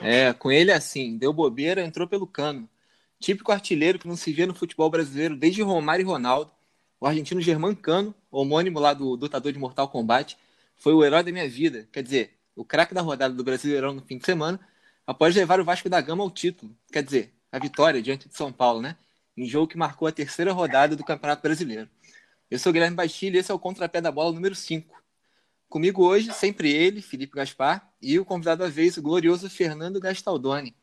É, com ele é assim, deu bobeira, entrou pelo cano. Típico artilheiro que não se vê no futebol brasileiro desde Romário e Ronaldo. O argentino Germán Cano, homônimo lá do lutador de Mortal Kombat, foi o herói da minha vida. Quer dizer, o craque da rodada do Brasileirão no fim de semana, após levar o Vasco da Gama ao título. Quer dizer, a vitória diante de São Paulo, né? Em jogo que marcou a terceira rodada do Campeonato Brasileiro. Eu sou Guilherme Bastilho e esse é o Contrapé da Bola número 5. Comigo hoje, sempre ele, Felipe Gaspar, e o convidado à vez, o glorioso Fernando Gastaldoni,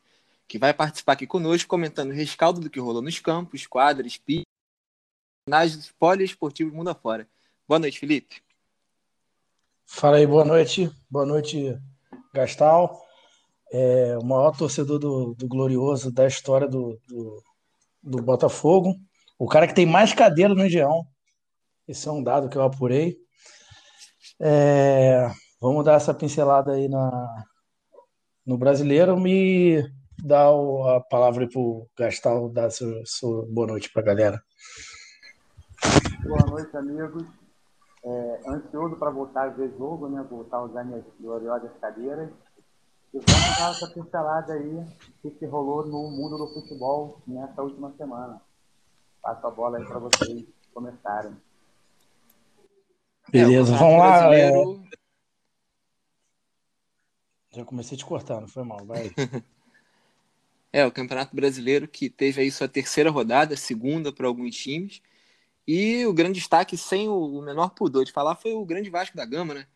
que vai participar aqui conosco comentando o rescaldo do que rolou nos campos, quadras, pistas, ginásios poliesportivos mundo afora. Boa noite, Felipe. Fala aí, boa noite. Boa noite, Gastal. É, o maior torcedor do, do glorioso da história do, do, do Botafogo. O cara que tem mais cadeira no Engeão. Esse é um dado que eu apurei. É, vamos dar essa pincelada aí na, no brasileiro. Me dá a palavra para o Gastal dar sua, sua boa noite para a galera. Boa noite, amigos. É, ansioso para voltar a ver jogo, né? Voltar a usar minhas gloriosas cadeiras. E vamos dar essa pincelada aí que se rolou no mundo do futebol nessa última semana. Passo a bola aí para vocês começarem. Beleza, é, vamos lá. Brasileiro... É... Já comecei te cortando, foi mal, vai. é, o Campeonato Brasileiro que teve aí sua terceira rodada, segunda para alguns times. E o grande destaque, sem o menor pudor de falar, foi o grande Vasco da Gama, né?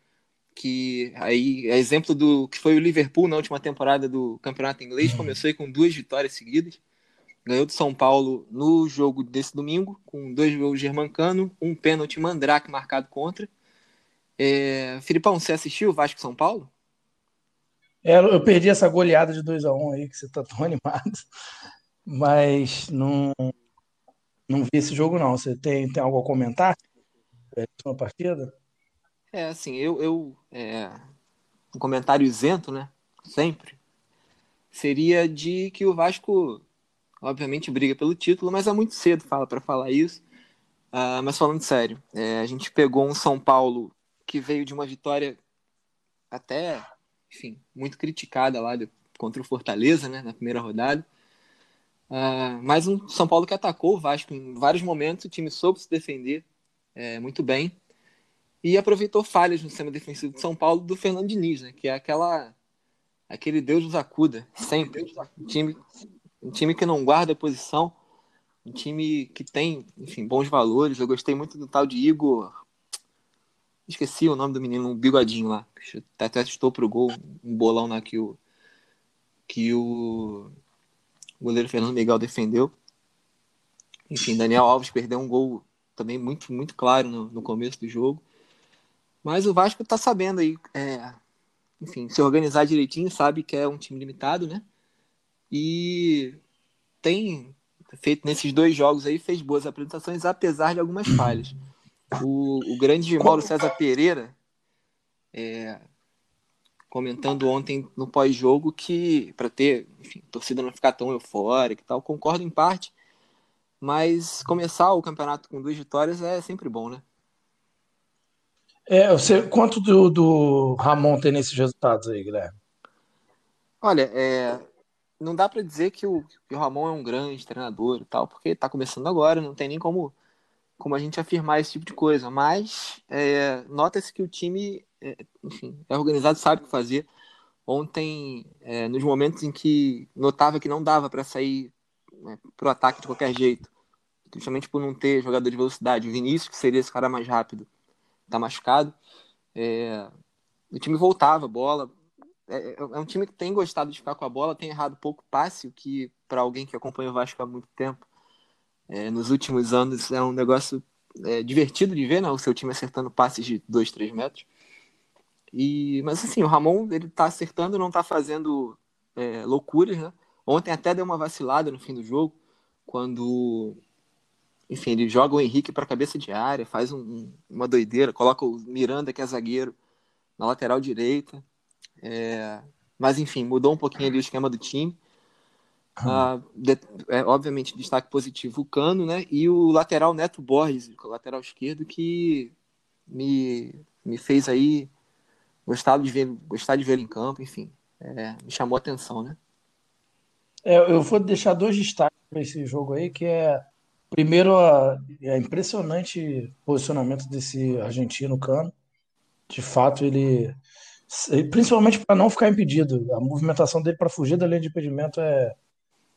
Que aí é exemplo do que foi o Liverpool na última temporada do Campeonato Inglês, começou aí com duas vitórias seguidas ganhou do São Paulo no jogo desse domingo, com dois gols germancano, um pênalti mandrake marcado contra. É... Filipão, você assistiu o Vasco São Paulo? É, eu perdi essa goleada de 2 a 1 um aí, que você tá tão animado. Mas não, não vi esse jogo, não. Você tem, tem algo a comentar? É uma partida? É, assim, eu. eu é... Um comentário isento, né? Sempre. Seria de que o Vasco obviamente briga pelo título, mas é muito cedo fala para falar isso. Uh, mas falando sério, é, a gente pegou um São Paulo que veio de uma vitória até, enfim, muito criticada lá de, contra o Fortaleza, né, na primeira rodada. Uh, mas um São Paulo que atacou o Vasco em vários momentos, o time soube se defender é, muito bem e aproveitou falhas no sistema defensivo de São Paulo do Fernando Diniz, né, que é aquela aquele Deus nos acuda sempre. O time um time que não guarda posição, um time que tem, enfim, bons valores. Eu gostei muito do tal de Igor. Esqueci o nome do menino, um bigodinho lá. Até estou pro gol, um bolão lá que o, que o goleiro Fernando Miguel defendeu. Enfim, Daniel Alves perdeu um gol também muito, muito claro no, no começo do jogo. Mas o Vasco tá sabendo aí, é, enfim, se organizar direitinho, sabe que é um time limitado, né? E tem feito nesses dois jogos aí, fez boas apresentações, apesar de algumas falhas. O, o grande Mauro César Pereira, é, comentando ontem no pós-jogo que, para ter, enfim, torcida não ficar tão eufórica e tal, concordo em parte, mas começar o campeonato com duas vitórias é sempre bom, né? É, você, quanto do, do Ramon tem nesses resultados aí, Guilherme? Olha, é, não dá para dizer que o, que o Ramon é um grande treinador e tal, porque está começando agora, não tem nem como, como a gente afirmar esse tipo de coisa. Mas é, nota-se que o time, é, enfim, é organizado, sabe o que fazer. Ontem, é, nos momentos em que notava que não dava para sair né, para o ataque de qualquer jeito, justamente por não ter jogador de velocidade, o Vinícius, que seria esse cara mais rápido, está machucado. É, o time voltava bola, é, é, é, um time que tem gostado de ficar com a bola, tem errado pouco passe, o que para alguém que acompanha o Vasco há muito tempo, é, nos últimos anos é um negócio é, divertido de ver, né? O seu time acertando passes de 2, 3 metros. E, mas assim, o Ramon ele tá acertando, não tá fazendo loucuras, né? Ontem até deu uma vacilada no fim do jogo, quando enfim, ele joga o Henrique para cabeça de área, faz um, uma doideira, coloca o Miranda, que é zagueiro, na lateral direita. É, mas, enfim, mudou um pouquinho ali o esquema do time. Ah, de, é, obviamente, destaque positivo o Cano, né? E o lateral Neto Borges, o lateral esquerdo, que me, me fez aí gostar de ver, gostar de ver ele em campo, enfim. É, me chamou a atenção, né? É, eu vou deixar dois destaques para esse jogo aí, que é primeiro a, é impressionante posicionamento desse argentino Cano. De fato, ele principalmente para não ficar impedido, a movimentação dele para fugir da linha de impedimento é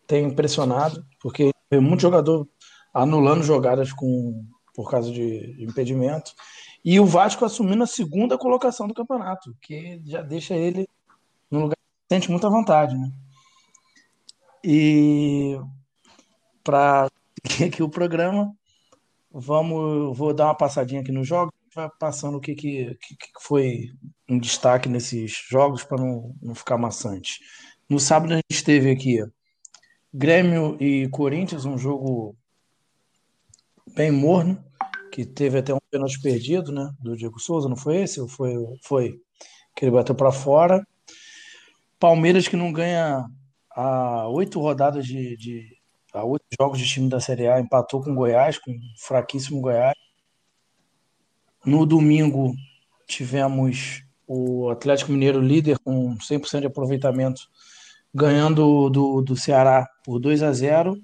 tem impressionado, porque tem muito jogador anulando jogadas com por causa de impedimento. E o Vasco assumindo a segunda colocação do campeonato, que já deixa ele no lugar que sente muita vontade, né? E para aqui o programa, vamos, vou dar uma passadinha aqui nos jogos, passando o que, que, que foi um destaque nesses jogos para não, não ficar maçante. No sábado a gente teve aqui Grêmio e Corinthians, um jogo bem morno, que teve até um pênalti perdido, né, do Diego Souza, não foi esse? Ou foi, foi que ele bateu para fora. Palmeiras que não ganha há oito rodadas de, de há oito jogos de time da Série A, empatou com Goiás, com fraquíssimo Goiás. No domingo tivemos o Atlético Mineiro líder com 100% de aproveitamento, ganhando do, do Ceará por 2 a 0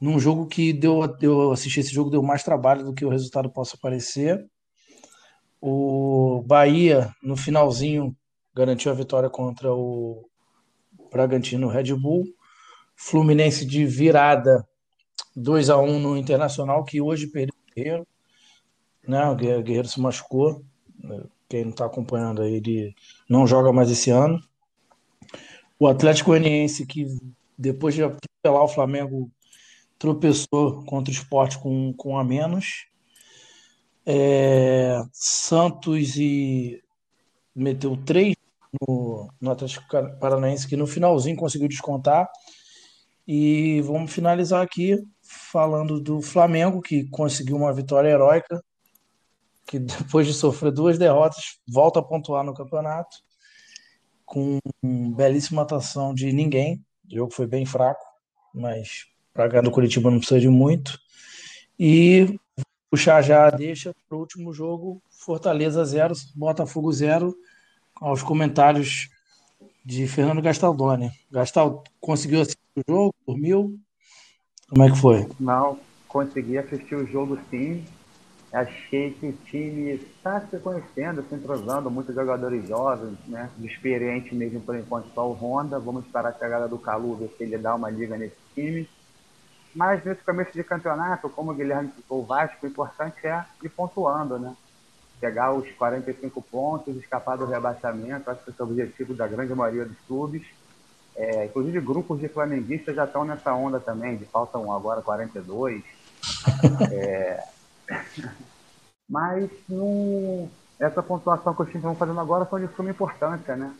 num jogo que deu, eu assisti esse jogo, deu mais trabalho do que o resultado possa parecer. O Bahia, no finalzinho, garantiu a vitória contra o Bragantino Red Bull. Fluminense de virada 2 a 1 no Internacional, que hoje perdeu o Guerreiro. Né? O Guerreiro se machucou. Quem não está acompanhando aí, ele não joga mais esse ano. O Atlético Goianiense, que depois de apelar o Flamengo, tropeçou contra o esporte com, com a menos. É, Santos e meteu três no, no Atlético Paranaense, que no finalzinho conseguiu descontar. E vamos finalizar aqui falando do Flamengo, que conseguiu uma vitória heróica, que depois de sofrer duas derrotas, volta a pontuar no campeonato, com belíssima atuação de ninguém. O jogo foi bem fraco, mas para ganhar do Curitiba não precisa de muito. E puxar já deixa para o último jogo, Fortaleza 0, Botafogo 0, aos comentários de Fernando Gastaldoni. Gastal, conseguiu assistir o jogo? Dormiu? Como é que foi? Não, consegui assistir o jogo sim. Achei que o time está se conhecendo, se entrosando, muitos jogadores jovens, né? Experiente mesmo por enquanto só o Honda. Vamos esperar a chegada do Calu, ver se ele dá uma liga nesse time. Mas nesse começo de campeonato, como o Guilherme ficou Vasco, o importante é ir pontuando, né? Pegar os 45 pontos, escapar do rebaixamento, acho que esse é o objetivo da grande maioria dos clubes. É, inclusive grupos de flamenguistas já estão nessa onda também, de faltam agora 42. É... Mas essa pontuação que os times estão fazendo agora são de suma importância, né?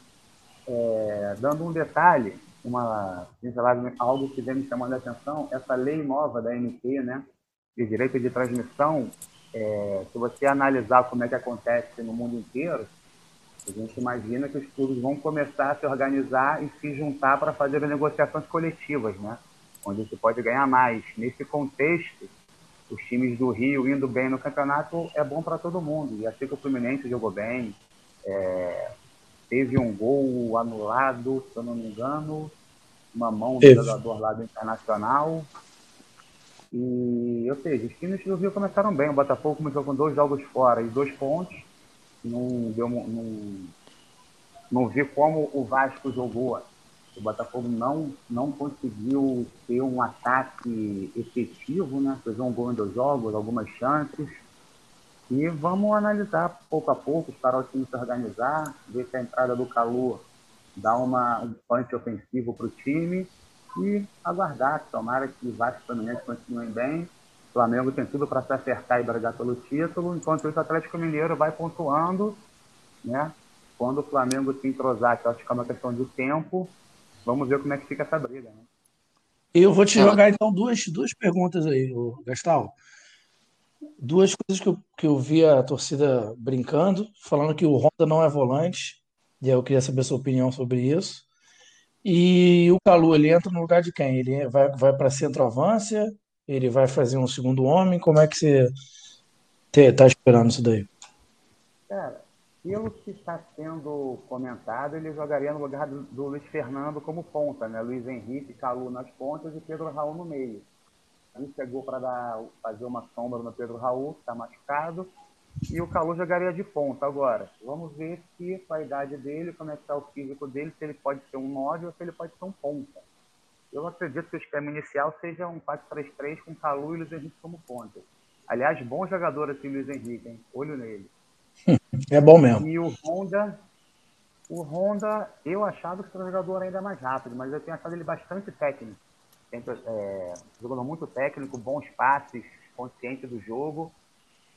É... Dando um detalhe, uma algo que vem me chamando a atenção, essa lei nova da MP, né, de direito de transmissão, é, se você analisar como é que acontece no mundo inteiro, a gente imagina que os clubes vão começar a se organizar e se juntar para fazer negociações coletivas, né? Onde se pode ganhar mais. Nesse contexto, os times do Rio indo bem no campeonato é bom para todo mundo. E assim que o Fluminense jogou bem, é, teve um gol anulado, se eu não me engano, uma mão do jogador lá do Internacional. E, ou seja, os times do Rio começaram bem. O Botafogo começou com dois jogos fora e dois pontos. Não, deu, não, não vi como o Vasco jogou. O Botafogo não, não conseguiu ter um ataque efetivo, né? Fez um gol em dois jogos, algumas chances. E vamos analisar pouco a pouco, esperar o time se organizar, ver se a entrada do calor dá uma, um punch ofensivo para o time e aguardar. Tomara que Vasco e Fluminense continuem bem. O Flamengo tem tudo para se acertar e brigar pelo título, enquanto o Atlético Mineiro vai pontuando, né? Quando o Flamengo se entrosar, que eu acho que é uma questão de tempo, vamos ver como é que fica essa briga, né? Eu vou te jogar então duas, duas perguntas aí, Gastal. Duas coisas que eu, que eu vi a torcida brincando, falando que o Honda não é volante. E eu queria saber a sua opinião sobre isso. E o Calu, ele entra no lugar de quem? Ele vai, vai para centroavância? Ele vai fazer um segundo homem? Como é que você está esperando isso daí? Cara, pelo que está sendo comentado, ele jogaria no lugar do, do, Luiz Fernando como ponta, né? Luiz Henrique, Calu nas pontas e Pedro Raul no meio. Ele chegou para fazer uma sombra no Pedro Raul, que está machucado, e o Calu jogaria de ponta. Agora, vamos ver se com a idade dele, como é que está o físico dele, se ele pode ser um 9 ou se ele pode ser um ponta. Eu acredito que o esquema inicial seja um 4-3-3 com Calu e Luiz Henrique como ponta. Aliás, bom jogador esse Luiz Henrique, hein? Olho nele. É bom mesmo. E o Honda, o Honda, eu achava que era um jogador ainda mais rápido, mas eu tenho achado ele bastante técnico. É, jogador muito técnico, bons passes, consciente do jogo.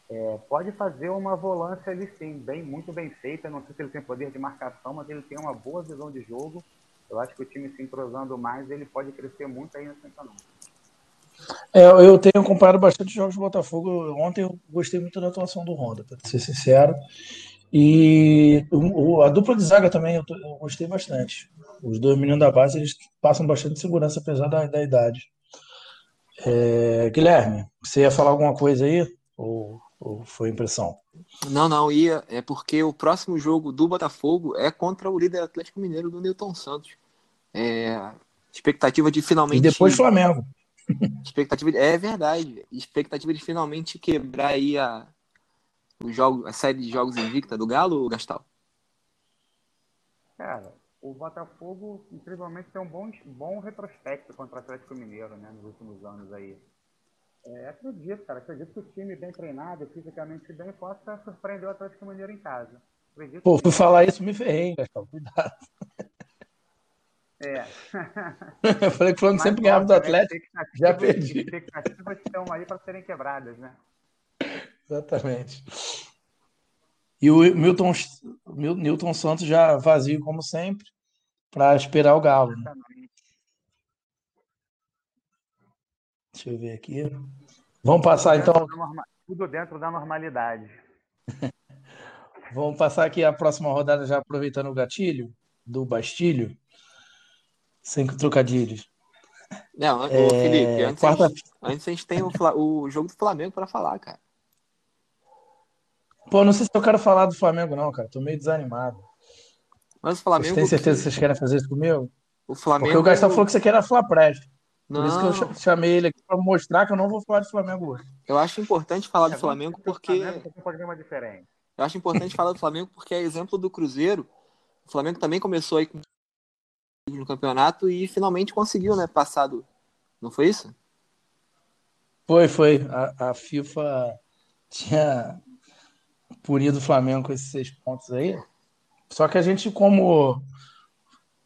É, pode fazer uma volância ali sim, bem, muito bem feita. Não sei se ele tem poder de marcação, mas ele tem uma boa visão de jogo. Eu acho que o time se entrosando mais, ele pode crescer muito aí no campeonato. É, eu tenho acompanhado bastante jogos do Botafogo. Ontem eu gostei muito da atuação do Honda, para ser sincero. E a dupla de zaga também eu, eu, gostei bastante. Os dois meninos da base eles passam bastante segurança, apesar da, da idade. É, Guilherme, você ia falar alguma coisa aí? Ou, ou foi impressão? Não, não, ia. É porque o próximo jogo do Botafogo é contra o líder Atlético Mineiro do Newton Santos. É, expectativa de finalmente. E depois Flamengo. Expectativa de... É verdade. Expectativa de finalmente quebrar aí a, o jogo, a série de jogos invicta do Galo, Gastal? Cara, o Botafogo, incrivelmente, tem um bom, bom retrospecto contra o Atlético Mineiro, né, nos últimos anos aí. É, acredito, cara, acredito que o time bem treinado, fisicamente bem, possa surpreender o Atlético Mineiro em casa. Acredito Pô, fui falar isso, me ferrei, Gastão, cuidado. É. eu falei que o Flamengo sempre ganhava do Atlético. Já perdi. Expectativas estão aí para serem quebradas, né? Exatamente. E o Milton, Milton Santos já vazio, como sempre, para esperar o Galo. Né? Deixa eu ver aqui. Vamos passar então. Tudo dentro da normalidade. Vamos passar aqui a próxima rodada, já aproveitando o gatilho do Bastilho. Sem trocadilhos. Não, é... Felipe, antes, Quarta... a gente, antes a gente tem o, o jogo do Flamengo para falar, cara. Pô, não sei se eu quero falar do Flamengo, não, cara. Tô meio desanimado. Mas o Flamengo. Vocês têm certeza que vocês querem fazer isso comigo? O Flamengo. Porque o Gastão falou que você quer a Flapred. Por isso que eu chamei ele aqui para mostrar que eu não vou falar de Flamengo hoje. Eu acho importante falar do é, Flamengo porque. Um programa diferente. Eu acho importante falar do Flamengo porque é exemplo do Cruzeiro. O Flamengo também começou aí com no campeonato e finalmente conseguiu, né? Passado. Não foi isso? Foi, foi. A, a FIFA tinha punido o Flamengo com esses seis pontos aí. Só que a gente, como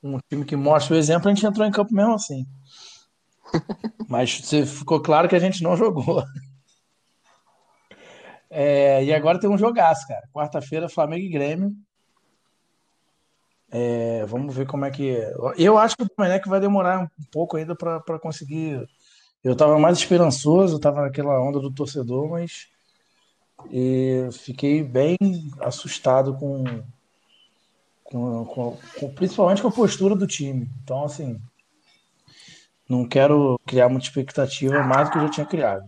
um time que mostra o exemplo, a gente entrou em campo mesmo assim. Mas ficou claro que a gente não jogou. É, e agora tem um jogaço, cara. Quarta-feira, Flamengo e Grêmio. É, vamos ver como é que. Eu acho que o Domenech vai demorar um pouco ainda para conseguir. Eu estava mais esperançoso, estava naquela onda do torcedor, mas e fiquei bem assustado com, com, com, com, principalmente com a postura do time. Então, assim, não quero criar muita expectativa mais do que eu já tinha criado.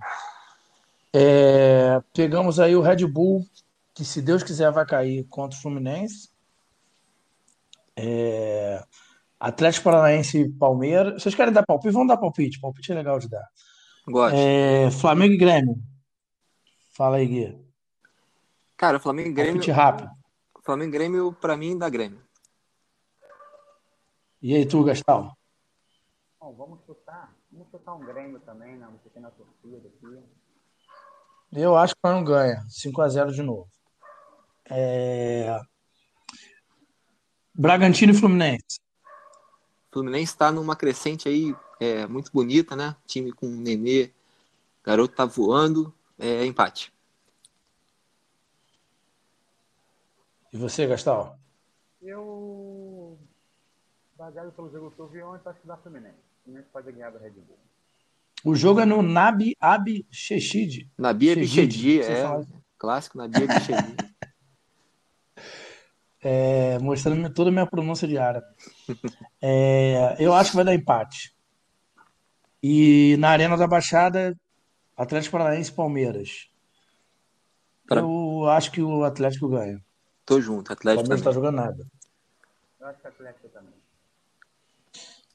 É, pegamos aí o Red Bull, que se Deus quiser vai cair contra o Fluminense. É... Atlético Paranaense e Palmeiras. Vocês querem dar palpite? Vamos dar palpite. Palpite é legal de dar. Gosto. É... Flamengo e Grêmio. Fala aí, Gui. Cara, Flamengo e Grêmio. Palpite rápido. Flamengo e Grêmio, pra mim, dá Grêmio. E aí, tu, Gastão? Bom, vamos chutar. Vamos chutar um Grêmio também, né? Você tem na torcida aqui. Eu acho que o não ganha. 5x0 de novo. É... Bragantino e Fluminense. Fluminense está numa crescente aí é, muito bonita, né? Time com o Nenê, garoto tá voando, é empate. E você, Gastal? Eu, baseado pelo jogo que eu vi ontem, acho que dá Fluminense. Fluminense pode ganhar do Red Bull. O jogo é no Nabi Abichechid. Nabi Abichechid, é. Clássico Nabi Abichechid. É, mostrando toda a minha pronúncia de árabe. É, eu acho que vai dar empate. E na Arena da Baixada, Atlético Paranaense e Palmeiras. Pra... Eu acho que o Atlético ganha. Tô junto, Atlético Palmeiras não tá jogando nada. Eu acho que Atlético também.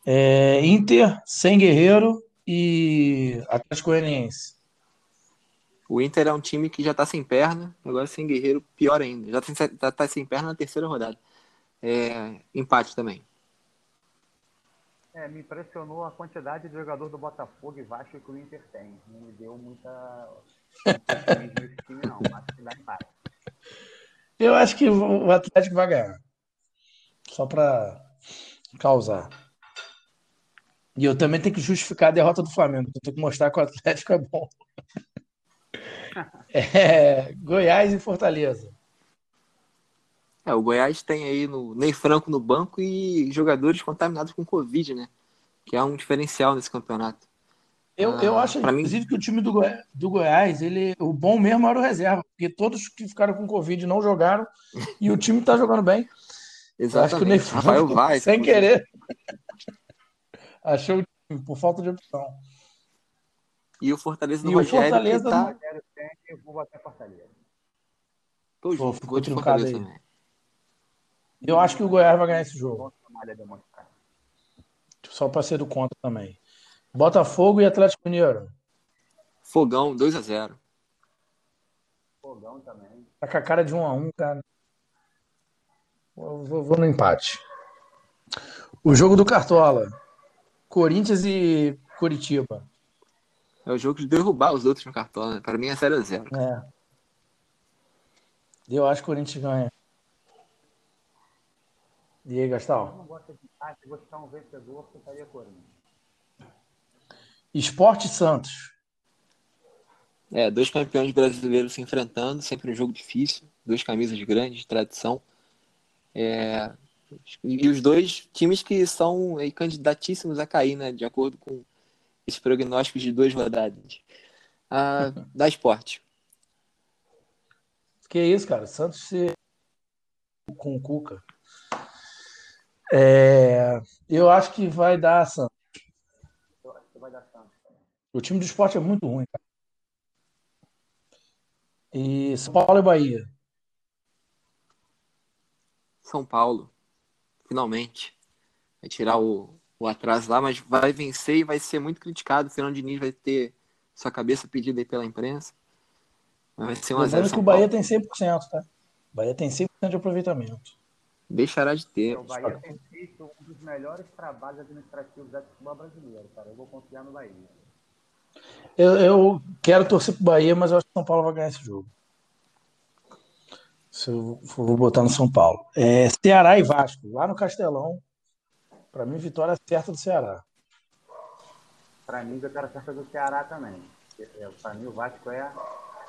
É, Inter, sem Guerreiro e Atlético Goianiense. O Inter é um time que já tá sem perna, agora sem Guerreiro, pior ainda. Já, já tá sem perna na terceira rodada. É, empate também. É, me impressionou a quantidade de jogador do Botafogo e Vasco que o Inter tem. Não me deu muita nesse time, não. Acho que dá empate. Eu acho que o Atlético vai ganhar. Só para causar. E eu também tenho que justificar a derrota do Flamengo. Eu tenho que mostrar que o Atlético é bom. É, Goiás e Fortaleza. É, o Goiás tem aí no Ney Franco no banco e jogadores contaminados com Covid, né? Que é um diferencial nesse campeonato. Eu, eu Ah, acho, pra mim- inclusive, que o time do, Goi- do Goiás, ele, o bom mesmo era o reserva, porque todos que ficaram com Covid não jogaram e o time tá jogando bem. Eu acho que o Ney Exatamente. Rafael Franco, Vaz. sem inclusive. querer, achou o time por falta de opção. E o Fortaleza do E o Rogério Fortaleza que tá... Tem, eu vou bater Fortaleza. Tô Pô, junto, ficou vou de truncado Fortaleza aí. também. Eu acho que o Goiás vai ganhar esse jogo, só para ser do contra também. Botafogo e Atlético Mineiro. Fogão, 2x0. Fogão também. Tá com a cara de um a um, cara. Eu vou, vou no empate. O jogo do Cartola. Corinthians e Curitiba. É o jogo de derrubar os outros no cartão, né? Pra mim é 0x0. É. Eu acho que o Corinthians ganha. E aí, Eu Gastal? não gosto de empate, vou ficar um vencedor Corinthians. Esporte Santos. É, dois campeões brasileiros se enfrentando, sempre um jogo difícil, duas camisas grandes, de tradição. É, e os dois times que são aí, candidatíssimos a cair, né? De acordo com esses prognósticos de duas rodadas. Ah, da esporte. Que isso, cara? Santos se... com o Cuca. É, Eu acho que vai dar Santos. Eu acho que vai dar Santos. O time do esporte é muito ruim, cara. E São Paulo e Bahia. São Paulo, finalmente. Vai tirar o, o atraso lá, mas vai vencer e vai ser muito criticado. O Fernando Diniz vai ter sua cabeça pedida aí pela imprensa. Mas vai ser 1 a 0 Lembrando que o Bahia tem 100%, tá? O Bahia tem 100% de aproveitamento. Deixará de ter. O Bahia tem feito um dos melhores trabalhos administrativos do futebol brasileiro, cara. Eu vou confiar no Bahia. Eu, eu quero torcer pro Bahia, mas eu acho que o São Paulo vai ganhar esse jogo. Se eu vou botar no São Paulo. É, Ceará e Vasco, lá no Castelão. Pra mim, vitória certa do Ceará. Pra mim, eu quero a certa do Ceará também. É, Pra mim, o Vasco é.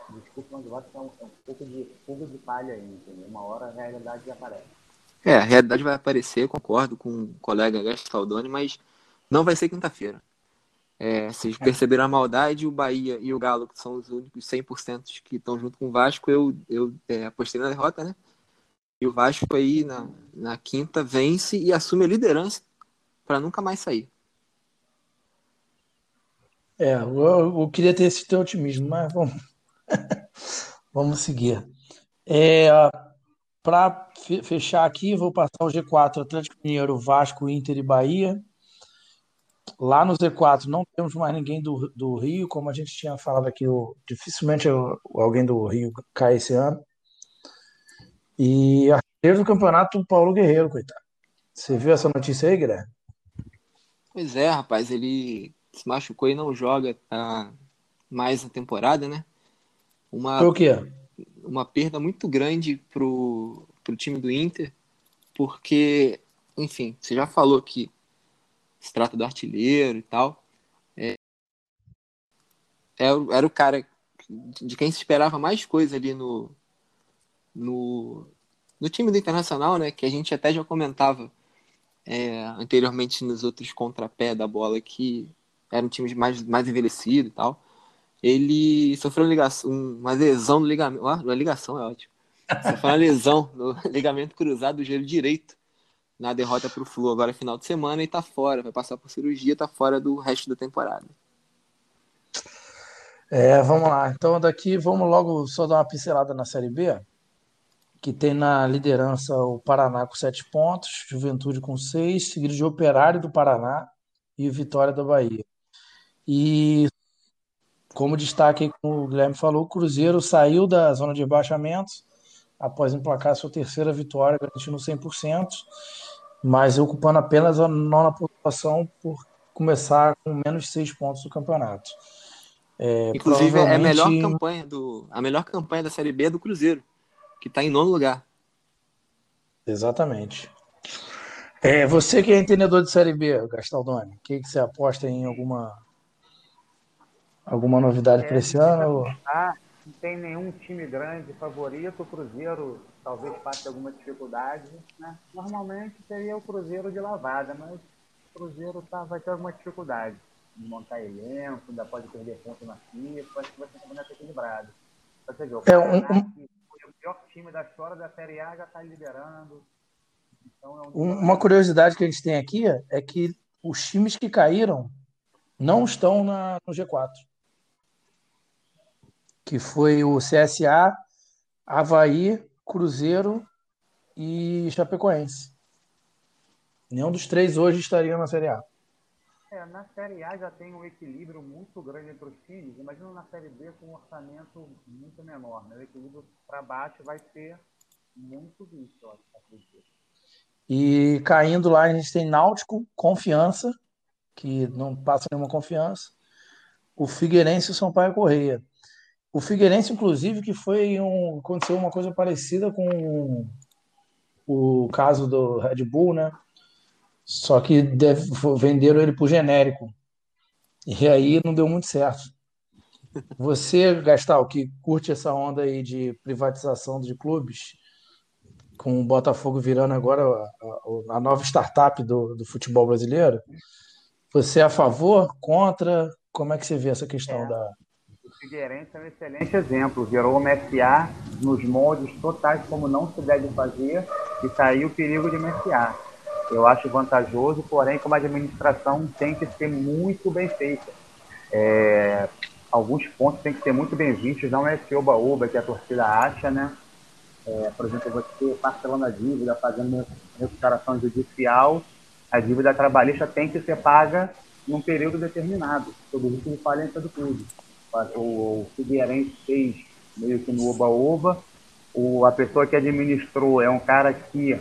Desculpa, mas o Vasco é um, é um pouco de fogo de palha aí, entendeu? Uma hora a realidade já aparece. É, a realidade vai aparecer, concordo com o colega Gastaldoni, mas não vai ser quinta-feira. É, vocês perceberam a maldade, o Bahia e o Galo, que são os únicos 100% que estão junto com o Vasco, eu, eu é, apostei na derrota, né? E o Vasco aí na, na quinta vence e assume a liderança para nunca mais sair. É, eu, eu queria ter esse teu otimismo, mas vamos, vamos seguir. É, Para fechar aqui, vou passar o G4, Atlético Mineiro, Vasco, Inter e Bahia. Lá no Z4 não temos mais ninguém do, do Rio, como a gente tinha falado aqui, dificilmente alguém do Rio cai esse ano. E artilheiro do campeonato, o Paulo Guerreiro, coitado. Você viu essa notícia aí, Guilherme? Pois é, rapaz, ele se machucou e não joga tá, mais na temporada, né? Uma, o quê? uma perda muito grande pro, pro time do Inter, porque, enfim, você já falou que se trata do artilheiro e tal. É, era, o- era o cara de quem se esperava mais coisa ali no, no, no time do Internacional, né? Que a gente até já comentava é, anteriormente nos outros contrapé da bola que era um time mais, mais envelhecido e tal. Ele sofreu uma, ligação, uma lesão no ligamento. Uma ligação é ótimo. Sofreu uma lesão no ligamento cruzado do joelho direito na derrota para o Flu agora final de semana e tá fora. Vai passar por cirurgia, tá fora do resto da temporada. É, vamos lá. Então, daqui, vamos logo só dar uma pincelada na Série B. que tem na liderança o Paraná com sete pontos, Juventude com seis, seguido de Operário do Paraná e Vitória da Bahia. E como destaque, como o Guilherme falou, o Cruzeiro saiu da zona de rebaixamento após emplacar sua terceira vitória, garantindo 100%, mas ocupando apenas a nona pontuação por começar com menos seis pontos do campeonato. É, Inclusive, é a melhor campanha do a melhor campanha da Série B é do Cruzeiro, que está em nono lugar. Exatamente. É, você que é entendedor de Série B, Gastaldoni, o que, que você aposta em alguma alguma novidade é, para esse ano? Não tem nenhum time grande favorito. O Cruzeiro talvez passe alguma dificuldade. Né? Normalmente seria o Cruzeiro de lavada, mas o Cruzeiro tá, vai ter alguma dificuldade de montar elenco, ainda pode perder ponto na FIFA. Acho que vai ser um campeonato equilibrado. Você vê, o é, um, um... pior time da história da Série A já está liderando. Então, é um... Uma curiosidade que a gente tem aqui é que os times que caíram não estão na, no G4. Que foi o CSA, Havaí, Cruzeiro e Chapecoense. Nenhum dos três hoje estaria na Série A. É, na Série A já tem um equilíbrio muito grande entre os times. Imagina na Série B com um orçamento muito menor. Né? O equilíbrio para baixo vai ser muito visto, acredito. E caindo lá, a gente tem Náutico, Confiança, que não passa nenhuma confiança. O Figueirense e o Sampaio Correia. O Figueirense, inclusive, que foi um. Aconteceu uma coisa parecida com o caso do Red Bull, né? Só que deve, venderam ele por genérico. E aí não deu muito certo. Você, Gastal, que curte essa onda aí de privatização de clubes, com o Botafogo virando agora a, a, a nova startup do, do, futebol brasileiro. Você é a favor, contra? Como é que você vê essa questão é. da. O Figueirense é um excelente exemplo. Virou o MSA nos moldes totais como não se deve fazer e saiu o perigo de MSA. Eu acho vantajoso, porém, como a administração tem que ser muito bem feita. É, alguns pontos têm que ser muito bem vistos, não é esse oba-oba que a torcida acha, né? É, por exemplo, você parcelando a dívida, fazendo recuperação judicial, a dívida trabalhista tem que ser paga num período determinado, sob o risco de falência do clube. O, o Figueirense fez meio que no oba-oba, a pessoa que administrou é um cara que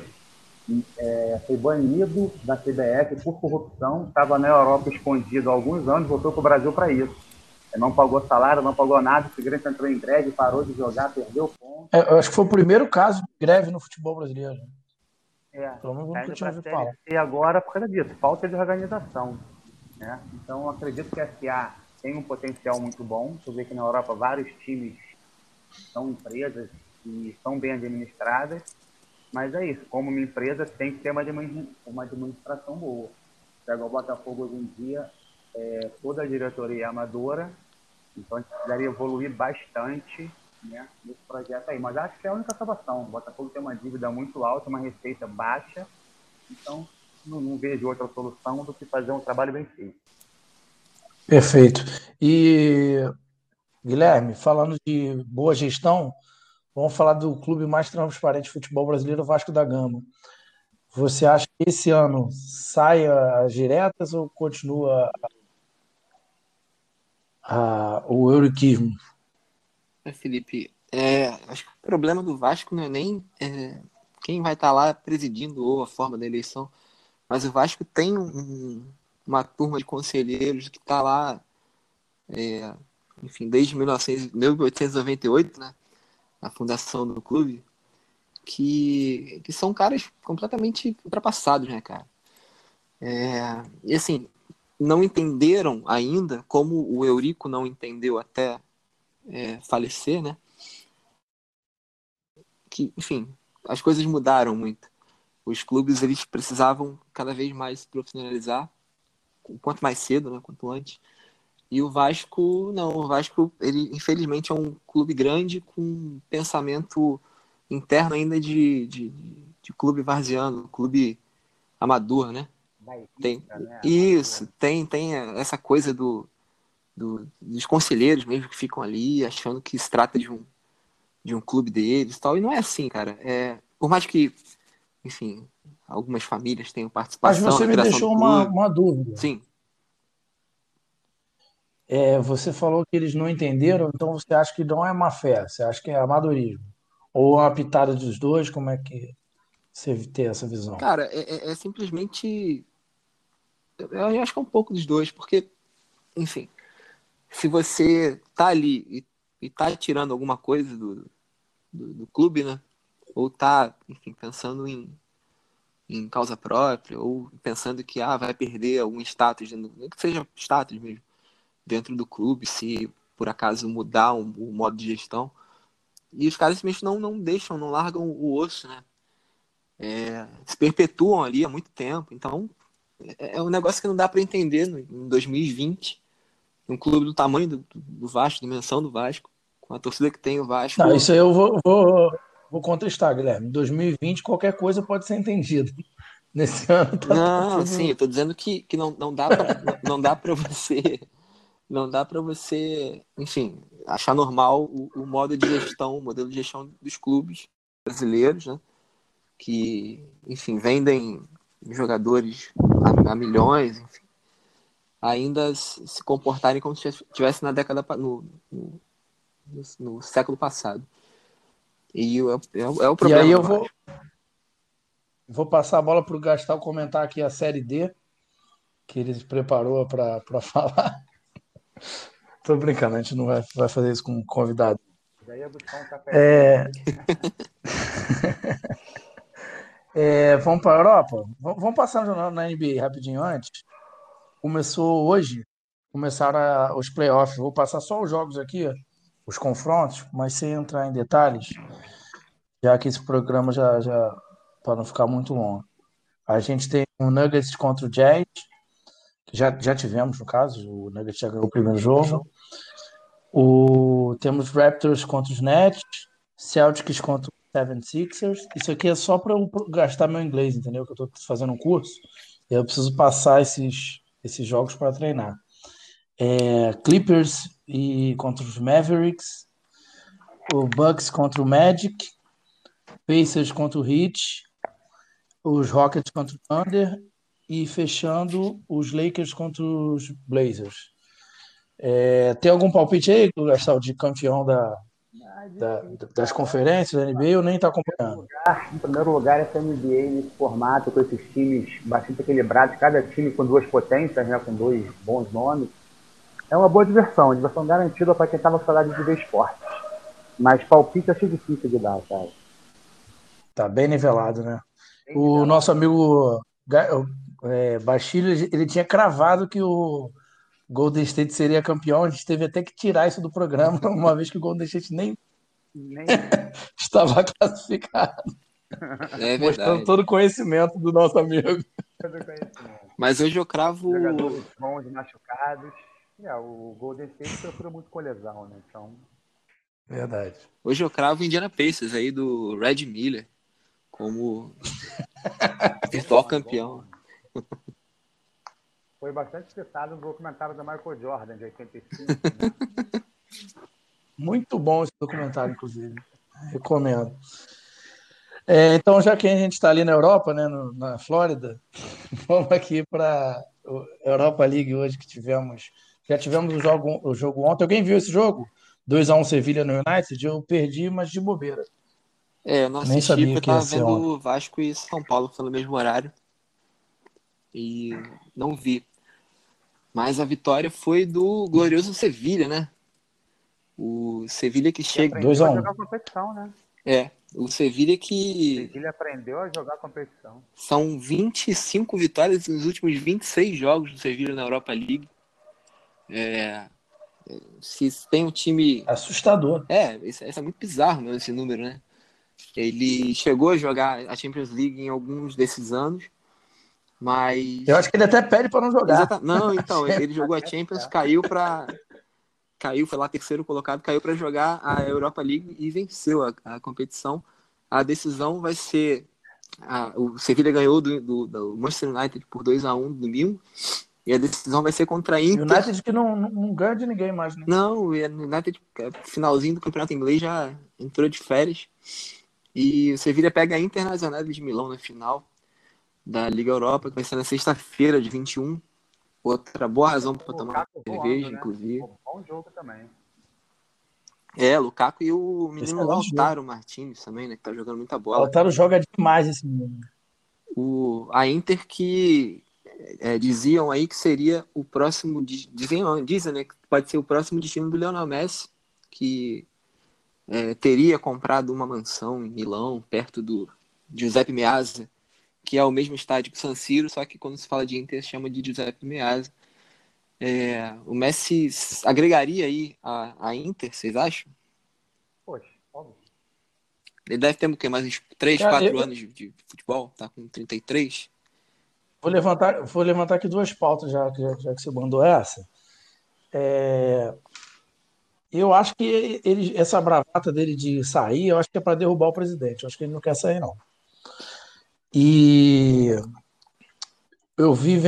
é, foi banido da CBF por corrupção, estava na Europa escondido há alguns anos, voltou para o Brasil para isso não pagou salário, não pagou nada, o Figueirense entrou em greve, parou de jogar, perdeu ponto. É, eu acho que foi o primeiro caso de greve no futebol brasileiro. É, Pelo menos nunca tinha ouvido falar. E agora por causa disso, falta de organização. Né? Então acredito que a SA tem um potencial muito bom. Você vê que na Europa vários times são empresas e são bem administradas, mas é isso, como uma empresa tem que ter uma administração boa. Pega o Botafogo hoje em dia, é, toda a diretoria é amadora, então a gente precisaria evoluir bastante né, nesse projeto aí. Mas acho que é a única salvação. O Botafogo tem uma dívida muito alta, uma receita baixa, então não, não vejo outra solução do que fazer um trabalho bem feito. Perfeito. E, Guilherme, falando de boa gestão, vamos falar do clube mais transparente de futebol brasileiro, Vasco da Gama. Você acha que esse ano sai as diretas ou continua a, o euriquismo. É, Felipe, é, acho que o problema do Vasco não é nem é, quem vai estar tá lá presidindo ou a forma da eleição, mas o Vasco tem um, uma turma de conselheiros que está lá, é, enfim, desde 1900, 1898, né, a fundação do clube, que, que são caras completamente ultrapassados, né, cara? É, e assim, não entenderam ainda, como o Eurico não entendeu até é, falecer, né? Que, enfim, as coisas mudaram muito. Os clubes eles precisavam cada vez mais se profissionalizar, quanto mais cedo, né, quanto antes. E o Vasco, não, o Vasco, ele infelizmente é um clube grande com um pensamento interno ainda de, de, de clube varziano, clube amador, né? tem, né? Isso, tem, tem essa coisa do, do, dos conselheiros mesmo que ficam ali achando que se trata de um, de um clube deles tal. E não é assim, cara. É, por mais que, enfim, algumas famílias tenham participação. Mas você me deixou uma, uma dúvida. Sim. É, você falou que eles não entenderam, então você acha que não é má fé, você acha que é amadorismo? Ou uma pitada dos dois, como é que você tem essa visão? Cara, é, é, é simplesmente. Eu acho que é um pouco dos dois, porque, enfim, se você tá ali e, e tá tirando alguma coisa do, do, do, clube, né? Ou tá, enfim, pensando em, em causa própria, ou pensando que ah, vai perder algum status, que seja status mesmo dentro do clube, se por acaso mudar um, o modo de gestão. E os caras simplesmente não, não deixam, não largam o osso, né? É, se perpetuam ali há muito tempo. Então, é, é um negócio que não dá para entender no, em 2020. Um clube do tamanho do, do Vasco, dimensão do Vasco, com a torcida que tem o Vasco. Não, isso aí eu vou, vou, vou contestar, Guilherme. Em 2020, qualquer coisa pode ser entendida. Nesse ano tá Não, tudo... sim, eu tô dizendo que, que não, não dá pra, não dá para você não dá para você, enfim, achar normal o, o, modo de gestão, o modelo de gestão dos clubes brasileiros, né? Que, enfim, vendem jogadores a, a milhões, enfim, ainda se comportarem como se estivesse na década no, no, no, século passado. E é, é, é o problema. E aí eu vou, vou passar a bola para o Gastal comentar aqui a série D que ele preparou para falar. Tô brincando, a gente não vai, vai fazer isso com convidado. Já ia buscar um café. É... é, vamos para a Europa? Vamos passar na NBA rapidinho antes. Começou hoje, começaram a, os playoffs. Vou passar só os jogos aqui, os confrontos, mas sem entrar em detalhes, já que esse programa já, já para não ficar muito longo. A gente tem o Nuggets contra o Jazz, já, já tivemos, no caso, o Nuggets já ganhou o primeiro jogo. O, temos Raptors contra os Nets, Celtics contra os 76ers. Isso aqui é só para eu gastar meu inglês, entendeu? Que eu estou fazendo um curso. E eu preciso passar esses, esses jogos para treinar. É, Clippers e contra os Mavericks, o Bucks contra o Magic, Pacers contra o Heat, os Rockets contra o Thunder e fechando os Lakers contra os Blazers. É, tem algum palpite aí, Gastão, de campeão da, da, das conferências da NBA ou nem está acompanhando? Em primeiro lugar, essa NBA nesse formato, com esses times bastante equilibrados, cada time com duas potências, né, com dois bons nomes. É uma boa diversão, diversão garantida para quem estava falando de ver esportes. Mas palpite achei difícil de dar, cara. Tá bem nivelado, né? Bem o nivelado. nosso amigo é, Bastilho, ele tinha cravado que o Golden State seria campeão. A gente teve até que tirar isso do programa, uma vez que o Golden State nem, nem... estava classificado. É Mostrando todo o conhecimento do nosso amigo. Mas hoje eu cravo. Jogadores bons machucados. É, o Golden State sofreu muito com lesão, né? Então. Verdade. Hoje eu cravo Indiana Pacers aí do Red Miller como virtual campeão. Foi bastante citado no documentário da Michael Jordan, de 85. Né? Muito bom esse documentário, inclusive. Recomendo. É, então, já que a gente está ali na Europa, né, no, na Flórida, vamos aqui para a Europa League hoje que tivemos. Já tivemos o jogo, o jogo ontem. Alguém viu esse jogo? 2x1 Sevilha no United? Eu perdi, mas de bobeira. É, eu não assisti Nem sabia porque eu estava vendo Vasco e São Paulo pelo mesmo horário e não vi. Mas a vitória foi do glorioso Sevilha, né? O Sevilha que chega. 2 a 1 um. jogar competição, né? É, o Sevilha que. O Sevilha aprendeu a jogar competição. São 25 vitórias nos últimos 26 jogos do Sevilha na Europa League. É, se tem um time. Assustador. É, isso, é muito bizarro, meu, esse número, né? Ele chegou a jogar a Champions League em alguns desses anos. Mas. Eu acho que ele até pede para não jogar. Exata... Não, então, ele jogou a Champions, caiu para. Caiu, foi lá terceiro colocado, caiu para jogar a Europa League e venceu a, a competição. A decisão vai ser. A, o Sevilla ganhou do, do, do, Manchester United por 2 a 1 no domingo. E a decisão vai ser contra a Inter. United que não, não, não ganha de ninguém mais, né? Não, o United, finalzinho do campeonato inglês, já entrou de férias. E o Sevilla pega a Internacional de Milão na final da Liga Europa, que vai ser na sexta-feira, de 21. Outra boa razão para tomar cerveja, né? inclusive. Bom jogo também. É, Lukaku e o menino Lautaro Martins também, né? Que tá jogando muita bola. Lautaro joga demais esse menino. O, a Inter que é, diziam aí que seria o próximo. Dizem, dizem, né? Que pode ser o próximo destino do Lionel Messi, que é, teria comprado uma mansão em Milão, perto do Giuseppe Meazza, que é o mesmo estádio que o San Siro, só que quando se fala de Inter chama de Giuseppe Meazza. É, o Messi agregaria aí a, a Inter, vocês acham? Poxa, óbvio. Ele deve ter o quê? Mais uns 3, 4 eu... anos de, de, futebol? Tá com 33? Vou levantar, vou levantar aqui duas pautas já, já, já que você mandou essa. É, eu acho que ele, essa bravata dele de sair, eu acho que é para derrubar o presidente. Eu acho que ele não quer sair, não. E eu vi.